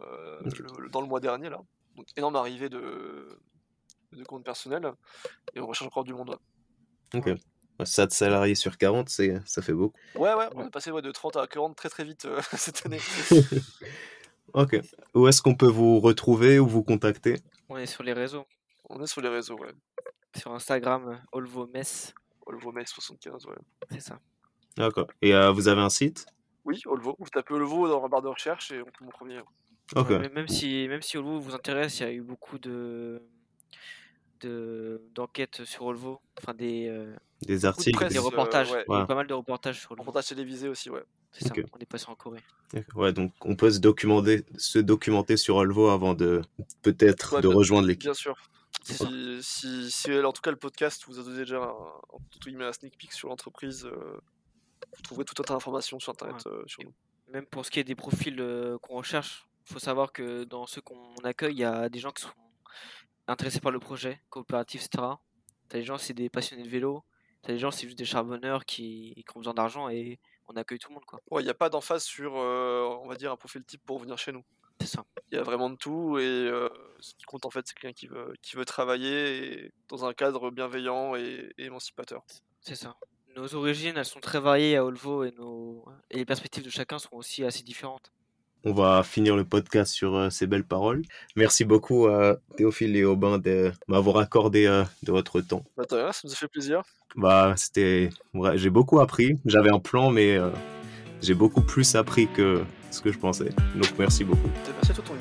euh, Ok. le- le- dans le mois dernier, là. Donc, énorme arrivée de, de compte personnel. Et on recherche encore du monde. Ok. 7 salariés sur 40, c'est, ça fait beaucoup. Ouais, ouais, on est passé ouais, de 30 à 40 très très vite euh, [laughs] cette année. [laughs] Ok. Où est-ce qu'on peut vous retrouver ou vous contacter? On est sur les réseaux, On est sur les réseaux, ouais. sur Instagram, euh, Olvo Mess, Olvo Mec 75, ouais. c'est ça. D'accord. Et euh, vous avez un site? Oui, Olvo. Vous tapez Olvo dans la barre de recherche et on trouve mon premier. Ok. Ouais, même si, même si Olvo vous intéresse, il y a eu beaucoup de de- d'enquêtes sur Olvo, enfin des, euh, Des articles presse, des des- euh, reportages, ouais. Il y a eu Ouais. pas mal de reportages sur Olvo. Reportage télévisé aussi, ouais. C'est ça, Ok. on est passé en Corée. Ouais, donc on peut se documenter, se documenter sur Olvo avant de peut-être Ouais, de bien- rejoindre l'équipe. Bien sûr. Si, si, si, en tout cas le podcast vous a donné déjà un, un sneak peek sur l'entreprise, euh, vous trouverez tout un tas d'informations sur internet euh, sur nous. Même pour ce qui est des profils euh, qu'on recherche, il faut savoir que dans ceux qu'on accueille, il y a des gens qui sont intéressés par le projet, coopératif, etc. T'as des gens, c'est des passionnés de vélo. T'as des gens, c'est juste des charbonneurs qui, qui ont besoin d'argent et on accueille tout le monde, quoi. Ouais, il n'y a pas d'emphase sur, euh, on va dire, un profil type pour venir chez nous. C'est ça. Il y a vraiment de tout et euh, ce qui compte en fait, c'est quelqu'un qui veut, qui veut travailler et dans un cadre bienveillant et, et émancipateur. C'est ça. Nos origines, elles sont très variées à Olvo et, nos... et les perspectives de chacun sont aussi assez différentes. On va finir le podcast sur euh, ces belles paroles. Merci beaucoup à Théophile et Aubin de m'avoir accordé euh, de votre temps. Bah, ça nous a fait plaisir. Bah, c'était, ouais, j'ai beaucoup appris. J'avais un plan, mais euh, j'ai beaucoup plus appris que ce que je pensais. Donc merci beaucoup. Merci à toi.